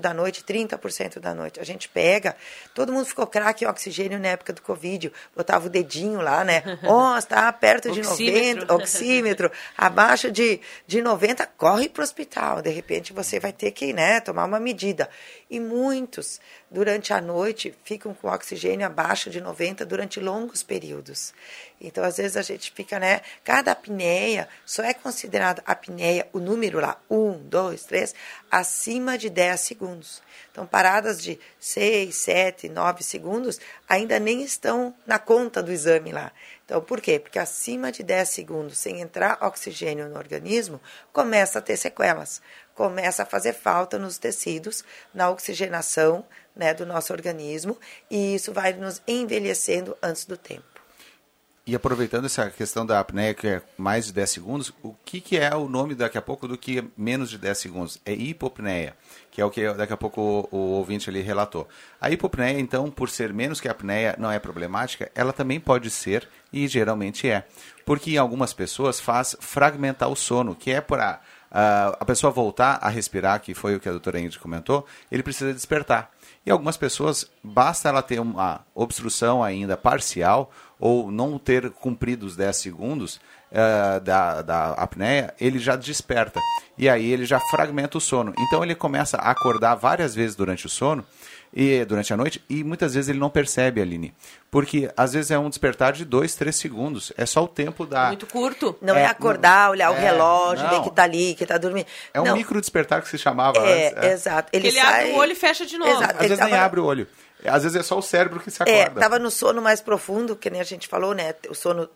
da noite, 30% da noite. A gente pega, todo mundo ficou craque em oxigênio na época do Covid, botava o dedinho lá, né? Ó, oh, está perto de 90, oxímetro, abaixo de, de 90, corre para o hospital. De repente você vai ter que, né, tomar uma medida. E muitos, durante a noite, ficam com oxigênio abaixo de 90 durante longos períodos. Então, às vezes, a gente fica, né? Cada apneia só é considerada apneia, o número lá, 1, 2, 3, acima de 10 segundos. Então, paradas de 6, 7, 9 segundos ainda nem estão na conta do exame lá. Então, por quê? Porque acima de 10 segundos, sem entrar oxigênio no organismo, começa a ter sequelas. Começa a fazer falta nos tecidos, na oxigenação né, do nosso organismo, e isso vai nos envelhecendo antes do tempo.
E aproveitando essa questão da apneia, que é mais de 10 segundos, o que, que é o nome daqui a pouco do que menos de 10 segundos? É hipopneia, que é o que daqui a pouco o, o ouvinte ali relatou. A hipopneia, então, por ser menos que a apneia, não é problemática, ela também pode ser, e geralmente é. Porque em algumas pessoas faz fragmentar o sono, que é para uh, a pessoa voltar a respirar, que foi o que a doutora Ingrid comentou, ele precisa despertar. E algumas pessoas, basta ela ter uma obstrução ainda parcial ou não ter cumprido os 10 segundos uh, da, da apneia, ele já desperta. E aí ele já fragmenta o sono. Então ele começa a acordar várias vezes durante o sono e durante a noite e muitas vezes ele não percebe, Aline. Porque às vezes é um despertar de dois, três segundos. É só o tempo da.
Muito curto.
Não é, acordar, olhar o
é,
relógio, ver
não.
que tá ali, que tá dormindo.
É um
não.
micro despertar que se chamava
É,
antes. é.
exato.
Ele,
Ele, sai...
abre o olho e fecha de novo.
Exato.
Às
Ele
vezes nem
tava-
abre o olho. Às vezes é só o cérebro que se
É,
acorda.
tava no sono mais profundo, que nem a gente falou, né? O sono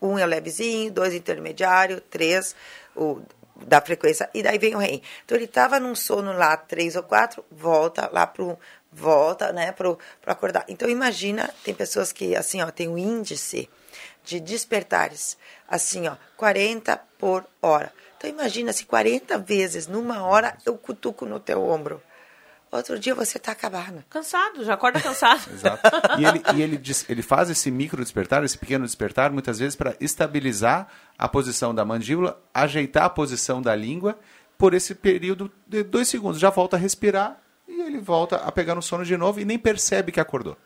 um é o levezinho, dois intermediário, três o da frequência e daí vem o REM. Então ele tava num sono lá três ou quatro, volta lá pro volta, né, pro, pro acordar. Então imagina, tem pessoas que assim, ó, tem o índice de despertares, assim, ó, 40 por hora. Então imagina se 40 vezes numa hora eu cutuco no teu ombro. Outro dia você tá acabado.
Cansado, já acorda cansado.
Exato. E ele, e ele, diz- ele faz esse micro despertar, esse pequeno despertar, muitas vezes para estabilizar a posição da mandíbula, ajeitar a posição da língua por esse período de dois segundos. Já volta a respirar e ele volta a pegar no sono de novo e nem percebe que acordou.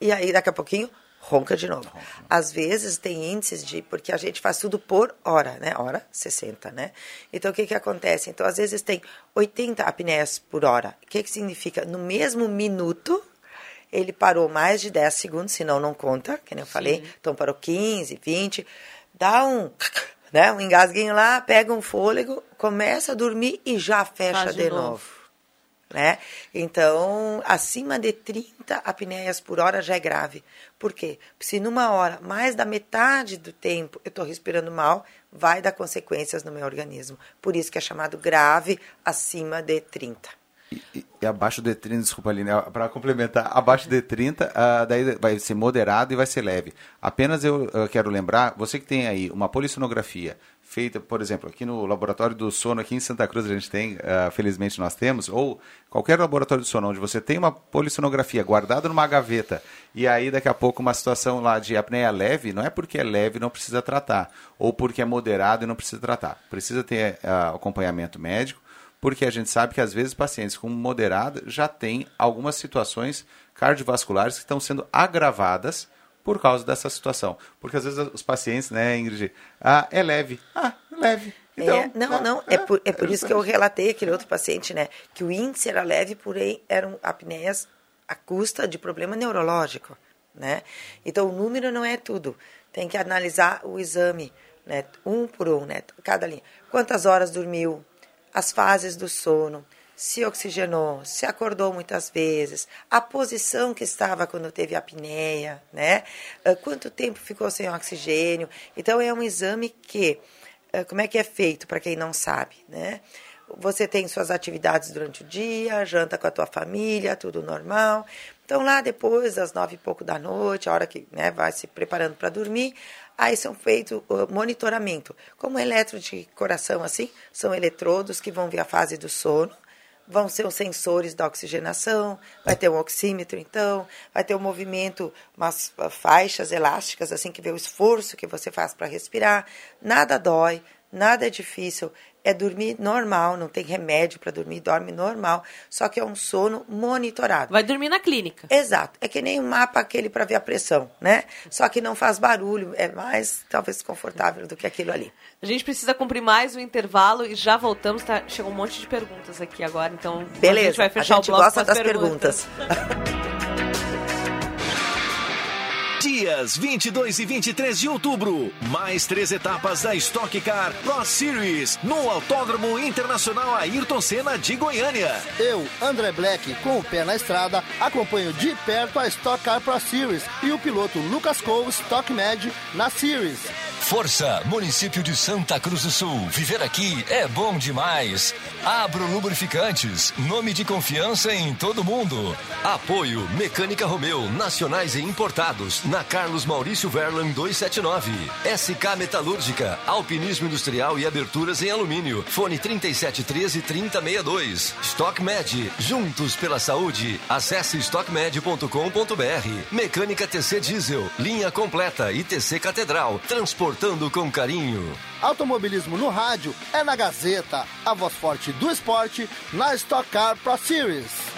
E aí, daqui a pouquinho, ronca de novo. Às vezes tem índices de. Porque a gente faz tudo por hora, né? Hora 60, né? Então, o que, que acontece? Então, às vezes tem 80 apneias por hora. O que, que significa? No mesmo minuto, ele parou mais de 10 segundos, senão não conta, que nem eu falei. Então, parou 15, 20. Dá um. Né, um engasguinho lá, pega um fôlego, começa a dormir e já fecha
Faz de
de,
novo.
novo né? Então, acima de 30 apneias por hora já é grave. Por quê? Se numa hora, mais da metade do tempo eu estou respirando mal, vai dar consequências no meu organismo. Por isso que é chamado grave acima de 30.
E, abaixo de 30, desculpa Aline, para complementar, abaixo de 30, ah, daí vai ser moderado e vai ser leve. Apenas eu, ah, quero lembrar, você que tem aí uma polissonografia feita, por exemplo, aqui no laboratório do sono, aqui em Santa Cruz a gente tem, ah, felizmente nós temos, ou qualquer laboratório de sono onde você tem uma polissonografia guardada numa gaveta e aí daqui a pouco uma situação lá de apneia leve, não é porque é leve não precisa tratar, ou porque é moderado e não precisa tratar. Precisa ter ah, acompanhamento médico, porque a gente sabe que às vezes pacientes com moderada já têm algumas situações cardiovasculares que estão sendo agravadas por causa dessa situação. Porque às vezes os pacientes, né, Ingrid, ah, é leve. Ah, leve. Então,
É, não, não, é por, é por isso que eu relatei aquele outro paciente, né? Que o índice era leve, porém eram apneias à custa de problema neurológico, né? Então o número não é tudo. Tem que analisar o exame, né? Um por um, né? Cada linha. Quantas horas dormiu? As fases do sono. Se oxigenou, se acordou muitas vezes, a posição que estava quando teve apneia, né? Ah, Quanto tempo ficou sem oxigênio? Então é um exame que eh, como é que é feito para quem não sabe, né? Você tem suas atividades durante o dia, janta com a tua família, tudo normal. Então lá depois das nove e pouco da noite, a hora que né, vai se preparando para dormir, aí são feitos o monitoramento. Como eletro de coração assim, são eletrodos que vão ver a fase do sono vão ser os sensores da oxigenação, vai ter um oxímetro, então, vai ter um movimento, umas ah, faixas elásticas, assim, que vê o esforço que você faz para respirar. Nada dói, nada é difícil, é dormir normal, não tem remédio para dormir, dorme normal, só que é um sono monitorado.
Vai dormir na clínica.
Exato, é que nem um mapa aquele para ver a pressão, né? Só que não faz barulho, é mais, talvez, confortável do que aquilo ali.
A gente precisa cumprir mais um intervalo e já voltamos. Tá? Chegou um monte de perguntas aqui agora, então
Beleza,
a gente vai fechar
a gente
o bloco
gosta das perguntas.
Dias 22 e 23 de outubro, mais três etapas da Stock Car Pro Series no Autódromo Internacional Ayrton Senna de Goiânia.
Eu, André Black, com o pé na estrada, acompanho de perto a Stock Car Pro Series e o piloto Lucas Cole Stock Med na Series.
Força, município de Santa Cruz do Sul. Viver aqui é bom demais. Abro Lubrificantes, nome de confiança em todo mundo. Apoio Mecânica Romeu, nacionais e importados, na Carlos Maurício Verlan 279. SK Metalúrgica, alpinismo industrial e aberturas em alumínio. Fone 3713 3062. Stock Med, juntos pela saúde. Acesse stockmed.com.br. Mecânica TC Diesel, linha completa e TC Catedral, com carinho.
Automobilismo no rádio é na Gazeta, a voz forte do esporte na Stock Car Pro Series.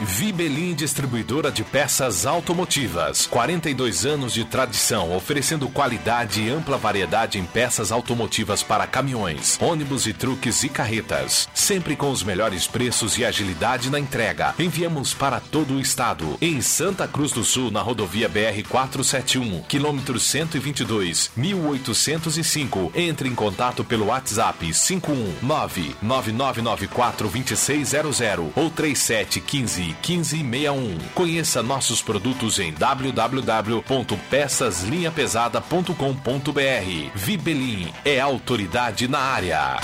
Vibelin Distribuidora de Peças Automotivas. 42 anos de tradição, oferecendo qualidade e ampla variedade em peças automotivas para caminhões, ônibus e truques e carretas. Sempre com os melhores preços e agilidade na entrega. Enviamos para todo o estado. Em Santa Cruz do Sul, na rodovia BR 471, quilômetro 122, 1805. Entre em contato pelo WhatsApp 519 9994 2600 ou 3715 1561. Conheça nossos produtos em www.peçaslinhapesada.com.br. Vibelin é autoridade na área.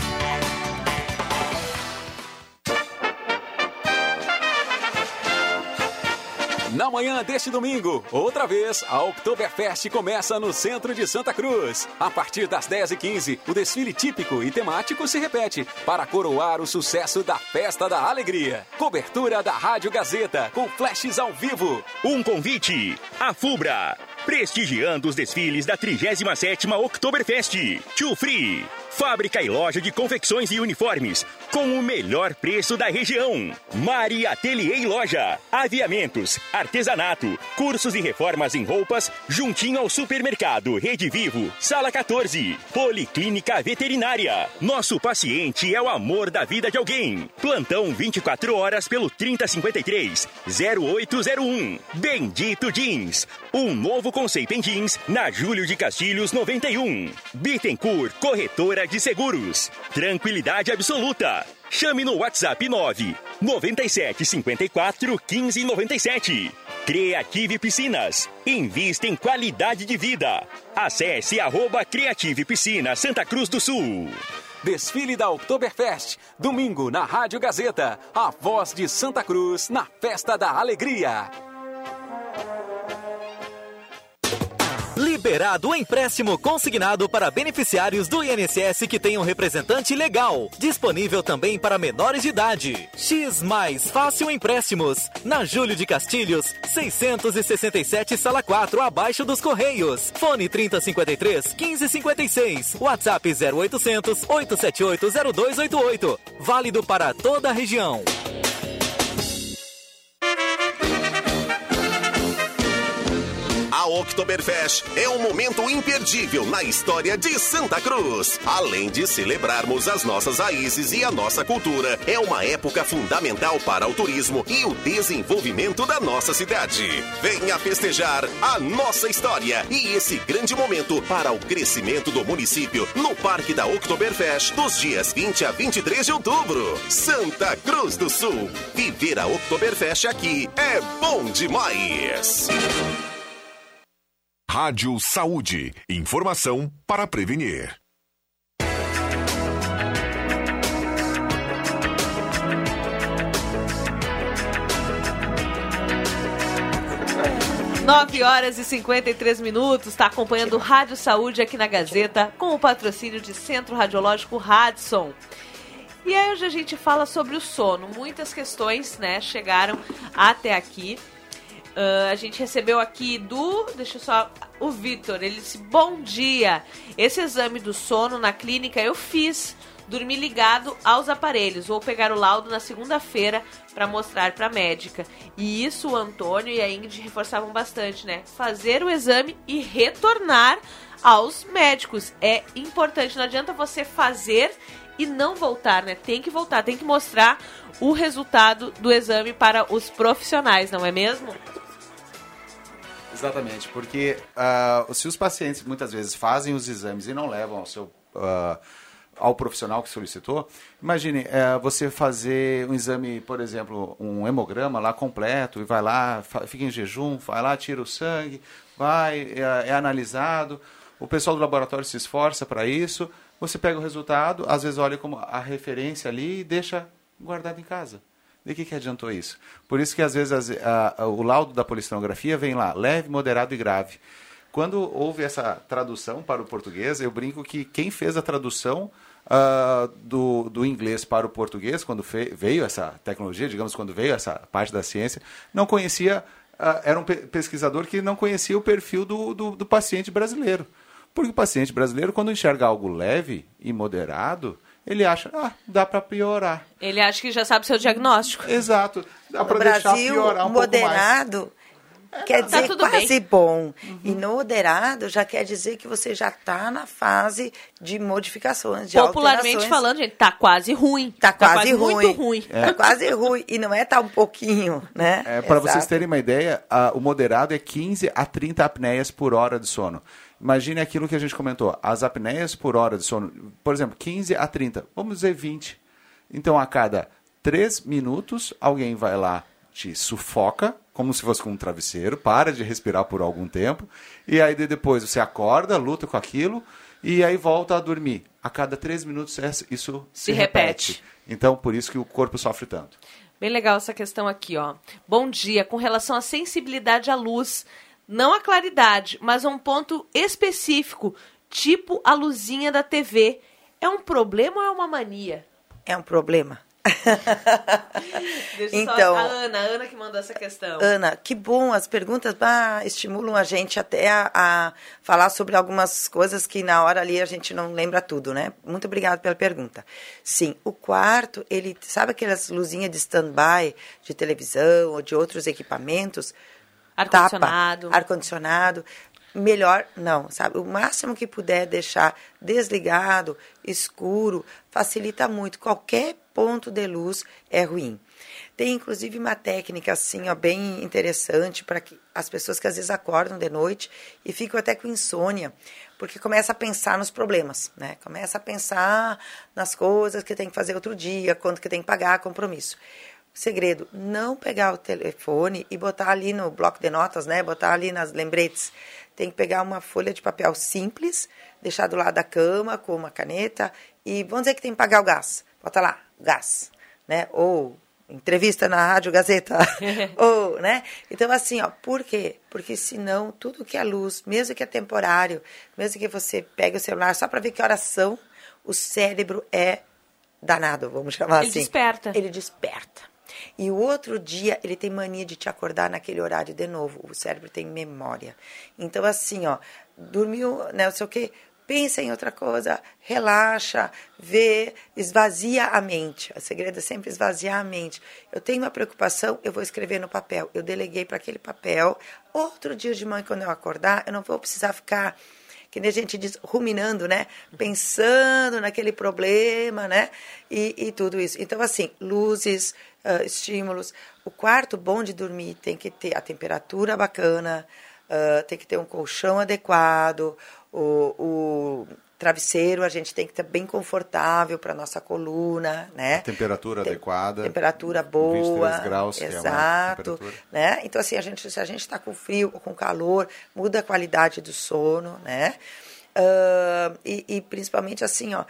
Na manhã deste domingo, outra vez, a Oktoberfest começa no centro de Santa Cruz. A partir das 10h15, o desfile típico e temático se repete para coroar o sucesso da Festa da Alegria. Cobertura da Rádio Gazeta, com flashes ao vivo.
Um convite. A FUBRA. Prestigiando os desfiles da 37ª Oktoberfest. Too Free. Fábrica e loja de confecções e uniformes, com o melhor preço da região. Mari Ateliê e Loja. Aviamentos, artesanato, cursos e reformas em roupas, juntinho ao supermercado Rede Vivo, Sala 14. Policlínica Veterinária. Nosso paciente é o amor da vida de alguém. Plantão 24 horas pelo 3053 0801. Bendito Jeans. Um novo conceito em jeans na Júlio de Castilhos 91. Bittencourt, corretora de seguros. Tranquilidade absoluta. Chame no WhatsApp 9 97 54 15 97. Creative Piscinas. Invista em qualidade de vida. Acesse arroba Creative Piscina Santa Cruz do Sul.
Desfile da Oktoberfest, domingo na Rádio Gazeta, a voz de Santa Cruz na Festa da Alegria.
Liberado o empréstimo consignado para beneficiários do INSS que tenham representante legal. Disponível também para menores de idade. X Mais Fácil Empréstimos. Na Júlio de Castilhos, 667 Sala 4, abaixo dos Correios. Fone 3053 1556. WhatsApp 0800 878 0288. Válido para toda a região.
A Oktoberfest é um momento imperdível na história de Santa Cruz. Além de celebrarmos as nossas raízes e a nossa cultura, é uma época fundamental para o turismo e o desenvolvimento da nossa cidade. Venha festejar a nossa história e esse grande momento para o crescimento do município no Parque da Oktoberfest dos dias 20 a 23 de outubro. Santa Cruz do Sul. Viver a Oktoberfest aqui é bom demais.
Rádio Saúde. Informação para prevenir.
Nove horas e 53 minutos, está acompanhando Rádio Saúde aqui na Gazeta, com o patrocínio de Centro Radiológico Radson. E aí hoje a gente fala sobre o sono. Muitas questões, né, chegaram até aqui. Uh, a gente recebeu aqui do. Deixa eu só. O Vitor. Ele disse: Bom dia. Esse exame do sono na clínica eu fiz. Dormi ligado aos aparelhos. Vou pegar o laudo na segunda-feira para mostrar para a médica. E isso o Antônio e a Ingrid reforçavam bastante, né? Fazer o exame e retornar aos médicos. É importante. Não adianta você fazer e não voltar, né? Tem que voltar, tem que mostrar o resultado do exame para os profissionais, não é mesmo?
Exatamente, porque uh, se os pacientes muitas vezes fazem os exames e não levam ao seu uh, ao profissional que solicitou, imagine uh, você fazer um exame, por exemplo, um hemograma lá completo e vai lá, fica em jejum, vai lá, tira o sangue, vai, é, é analisado, o pessoal do laboratório se esforça para isso, você pega o resultado, às vezes olha como a referência ali e deixa guardado em casa. De que, que adiantou isso? Por isso que às vezes as, a, a, o laudo da polissonografia vem lá, leve, moderado e grave. Quando houve essa tradução para o português, eu brinco que quem fez a tradução uh, do, do inglês para o português, quando veio essa tecnologia, digamos, quando veio essa parte da ciência, não conhecia, uh, era um pe pesquisador que não conhecia o perfil do, do, do paciente brasileiro. Porque o paciente brasileiro, quando enxerga algo leve e moderado, ele acha, ah, dá para piorar.
Ele acha que já sabe seu diagnóstico.
Exato. Dá para deixar
Brasil,
piorar um
moderado quer
Tá
dizer
tudo
quase
bem.
bom. E moderado já quer dizer que você já está na fase de modificações, de
Popularmente falando, gente, tá quase ruim.
Tá quase, ruim.
muito ruim.
É.
Tá quase ruim. E não é tá um pouquinho, né?
É, para vocês terem uma ideia, a- o moderado é 15 a 30 apneias por hora de sono. Imagine aquilo que a gente comentou, as apneias por hora de sono, por exemplo, 15 a 30, vamos dizer 20. Então, a cada 3 minutos, alguém vai lá, te sufoca, como se fosse com um travesseiro, para de respirar por algum tempo, e aí de- depois você acorda, luta com aquilo, e aí volta a dormir. A cada 3 minutos isso se,
Se repete.
Então, por isso que o corpo sofre tanto.
Bem legal essa questão aqui, ó. Bom dia. Com relação à sensibilidade à luz, não à claridade, mas a um ponto específico, tipo a luzinha da TV. É um problema ou é uma mania?
É um problema.
Deixa
Então-
só a Ana, a Ana que mandou essa questão.
Ana, que bom, as perguntas ah, estimulam a gente até a, a falar sobre algumas coisas que na hora ali a gente não lembra tudo, né? Muito obrigada pela pergunta. Sim, o quarto, ele sabe aquelas luzinhas de stand-by de televisão ou de outros equipamentos?
Ar-condicionado.
Ar-condicionado. Melhor não, sabe? O máximo que puder deixar desligado, escuro, facilita muito. Qualquer ponto de luz é ruim. Tem inclusive uma técnica assim, ó, bem interessante para as pessoas que às vezes acordam de noite e ficam até com insônia, porque começa a pensar nos problemas, né? Começa a pensar nas coisas que tem que fazer outro dia, quanto que tem que pagar, compromisso. Segredo, não pegar o telefone e botar ali no bloco de notas, né? Botar ali nas lembretes. Tem que pegar uma folha de papel simples, deixar do lado da cama com uma caneta e vamos dizer que tem que pagar o gás. Bota lá, gás, né? Ou entrevista na Rádio Gazeta. Ou, né? Então, assim, ó, por quê? Porque senão tudo que é luz, mesmo que é temporário, mesmo que você pegue o celular só para ver que horas são, o cérebro é danado, vamos chamar
Ele
assim.
desperta.
Ele desperta. E o outro dia ele tem mania de te acordar naquele horário de novo. O cérebro tem memória. Então, assim, ó, dormiu, né, não sei o quê, pensa em outra coisa, relaxa, vê, esvazia a mente. O segredo é sempre esvaziar a mente. Eu tenho uma preocupação, eu vou escrever no papel. Eu deleguei para aquele papel. Outro dia de manhã, quando eu acordar, eu não vou precisar ficar que nem a gente diz, ruminando, né? Pensando naquele problema, né? E, e tudo isso. Então, assim, luzes, ah, estímulos. O quarto bom de dormir tem que ter a temperatura bacana, ah, tem que ter um colchão adequado, o, o travesseiro a gente tem que estar bem confortável para nossa coluna, né?
Temperatura
Tem-
adequada.
Temperatura boa.
23 graus, é
exato.
temperatura.
né? Então, assim, a gente, se a gente está com frio ou com calor, muda a qualidade do sono, né? Ah, e, e principalmente assim, ó,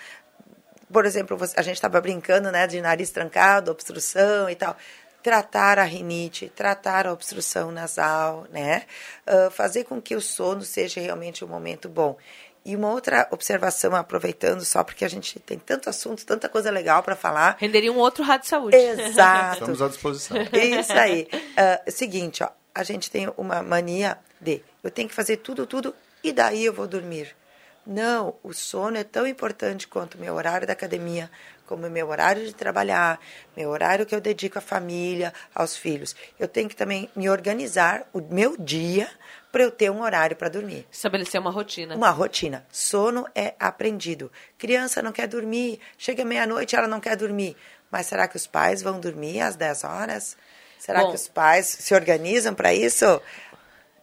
por exemplo, você- a gente estava brincando, né, de nariz trancado, obstrução e tal. Tratar a rinite, tratar a obstrução nasal, né? Ah, fazer com que o sono seja realmente um momento bom. E uma outra observação, aproveitando só porque a gente tem tanto assunto, tanta coisa legal para falar.
Renderia um outro rádio de saúde.
Exato.
Estamos à disposição.
Isso aí. O seguinte, ó, a gente tem uma mania de eu tenho que fazer tudo, tudo, e daí eu vou dormir. Não, o sono é tão importante quanto o meu horário da academia, como meu horário de trabalhar, meu horário que eu dedico à família, aos filhos. Eu tenho que também me organizar o meu dia para eu ter um horário para dormir.
Estabelecer uma rotina.
Uma rotina. Sono é aprendido. Criança não quer dormir, chega meia-noite ela não quer dormir. Mas será que os pais vão dormir às 10 horas? Será
Bom.
que os pais se organizam para isso?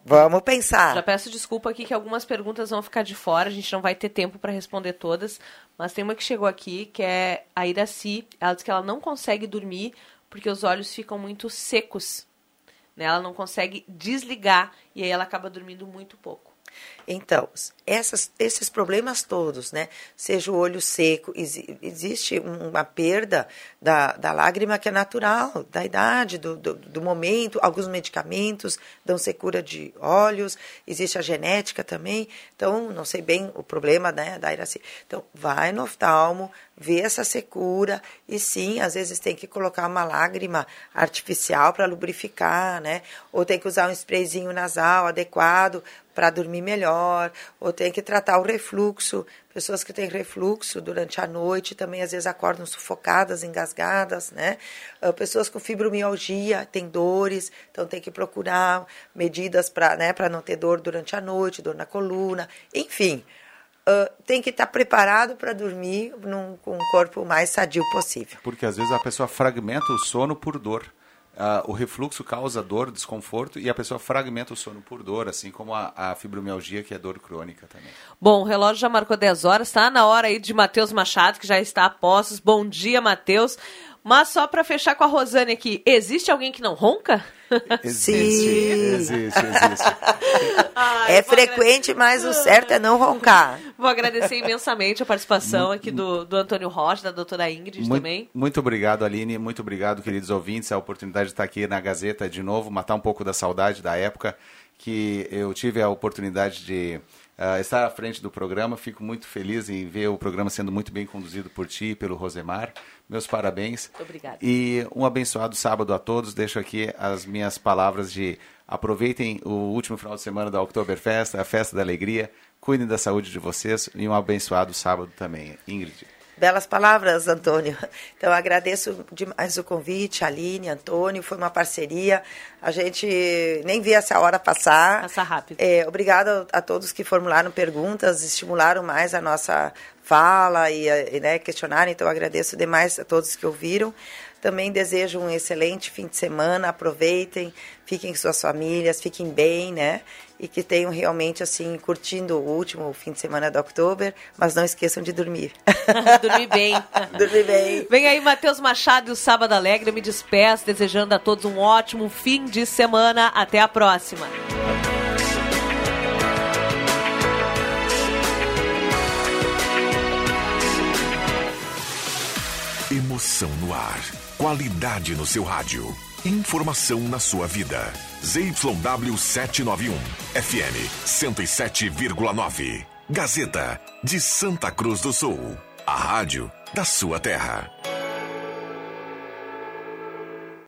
Vamos pensar.
Já peço desculpa aqui que algumas perguntas vão ficar de fora, a gente não vai ter tempo para responder todas, mas tem uma que chegou aqui, que é a Iraci. Ela diz que ela não consegue dormir porque os olhos ficam muito secos. Né? Ela não consegue desligar e aí ela acaba dormindo muito pouco.
Então, essas, esses problemas todos, né? Seja o olho seco, exi- existe um- uma perda da, da lágrima que é natural, da idade, do, do, do momento. Alguns medicamentos dão secura de olhos, existe a genética também. Então, não sei bem o problema né, da Iraci. Então, vai no oftalmo, ver essa secura e sim, às vezes tem que colocar uma lágrima artificial para lubrificar, né? Ou tem que usar um sprayzinho nasal adequado para dormir melhor, ou tem que tratar o refluxo. Pessoas que têm refluxo durante a noite também às vezes acordam sufocadas, engasgadas, né? Uh, pessoas com fibromialgia têm dores, então tem que procurar medidas para né, não ter dor durante a noite, dor na coluna, enfim. Uh, tem que estar tá preparado para dormir num, com o corpo mais sadio possível.
Porque às vezes a pessoa fragmenta o sono por dor. Uh, o refluxo causa dor, desconforto e a pessoa fragmenta o sono por dor, assim como a, a fibromialgia, que é dor crônica também.
Bom, o relógio já marcou 10 horas, está na hora aí de Matheus Machado, que já está a postos. Bom dia, Matheus. Mas só para fechar com a Rosane aqui, existe alguém que não ronca?
Existe, Sim. existe, existe.
Ai, é frequente, mas o certo é não roncar.
Vou agradecer imensamente a participação aqui do, do Antônio Rocha, da doutora Ingrid
muito,
também.
Muito obrigado, Aline. Muito obrigado, queridos ouvintes. A oportunidade de estar aqui na Gazeta de novo, matar um pouco da saudade da época que eu tive a oportunidade de uh, estar à frente do programa. Fico muito feliz em ver o programa sendo muito bem conduzido por ti e pelo Rosemar. Meus parabéns.
Muito obrigada.
E um abençoado sábado a todos. Deixo aqui as minhas palavras de aproveitem o último final de semana da Oktoberfest, a festa da alegria. Cuidem da saúde de vocês e um abençoado sábado também. Ingrid.
Belas palavras, Antônio. Então, agradeço demais o convite, Aline, Antônio, foi uma parceria. A gente nem via essa hora passar.
Passa rápido.
É, obrigado a todos que formularam perguntas, estimularam mais a nossa fala e, e né, questionaram. Então, agradeço demais a todos que ouviram. Também desejo um excelente fim de semana. Aproveitem, fiquem com suas famílias, fiquem bem, né? E que tenham realmente, assim, curtindo o último fim de semana do Oktober, mas não esqueçam de dormir.
dormir bem.
dormir bem.
Vem aí, Matheus Machado e o Sábado Alegre. Eu me despeço, desejando a todos um ótimo fim de semana. Até a próxima.
Emoção no ar. Qualidade no seu rádio. Informação na sua vida. ZYW 791. FM 107,9. Gazeta de Santa Cruz do Sul. A rádio da sua terra.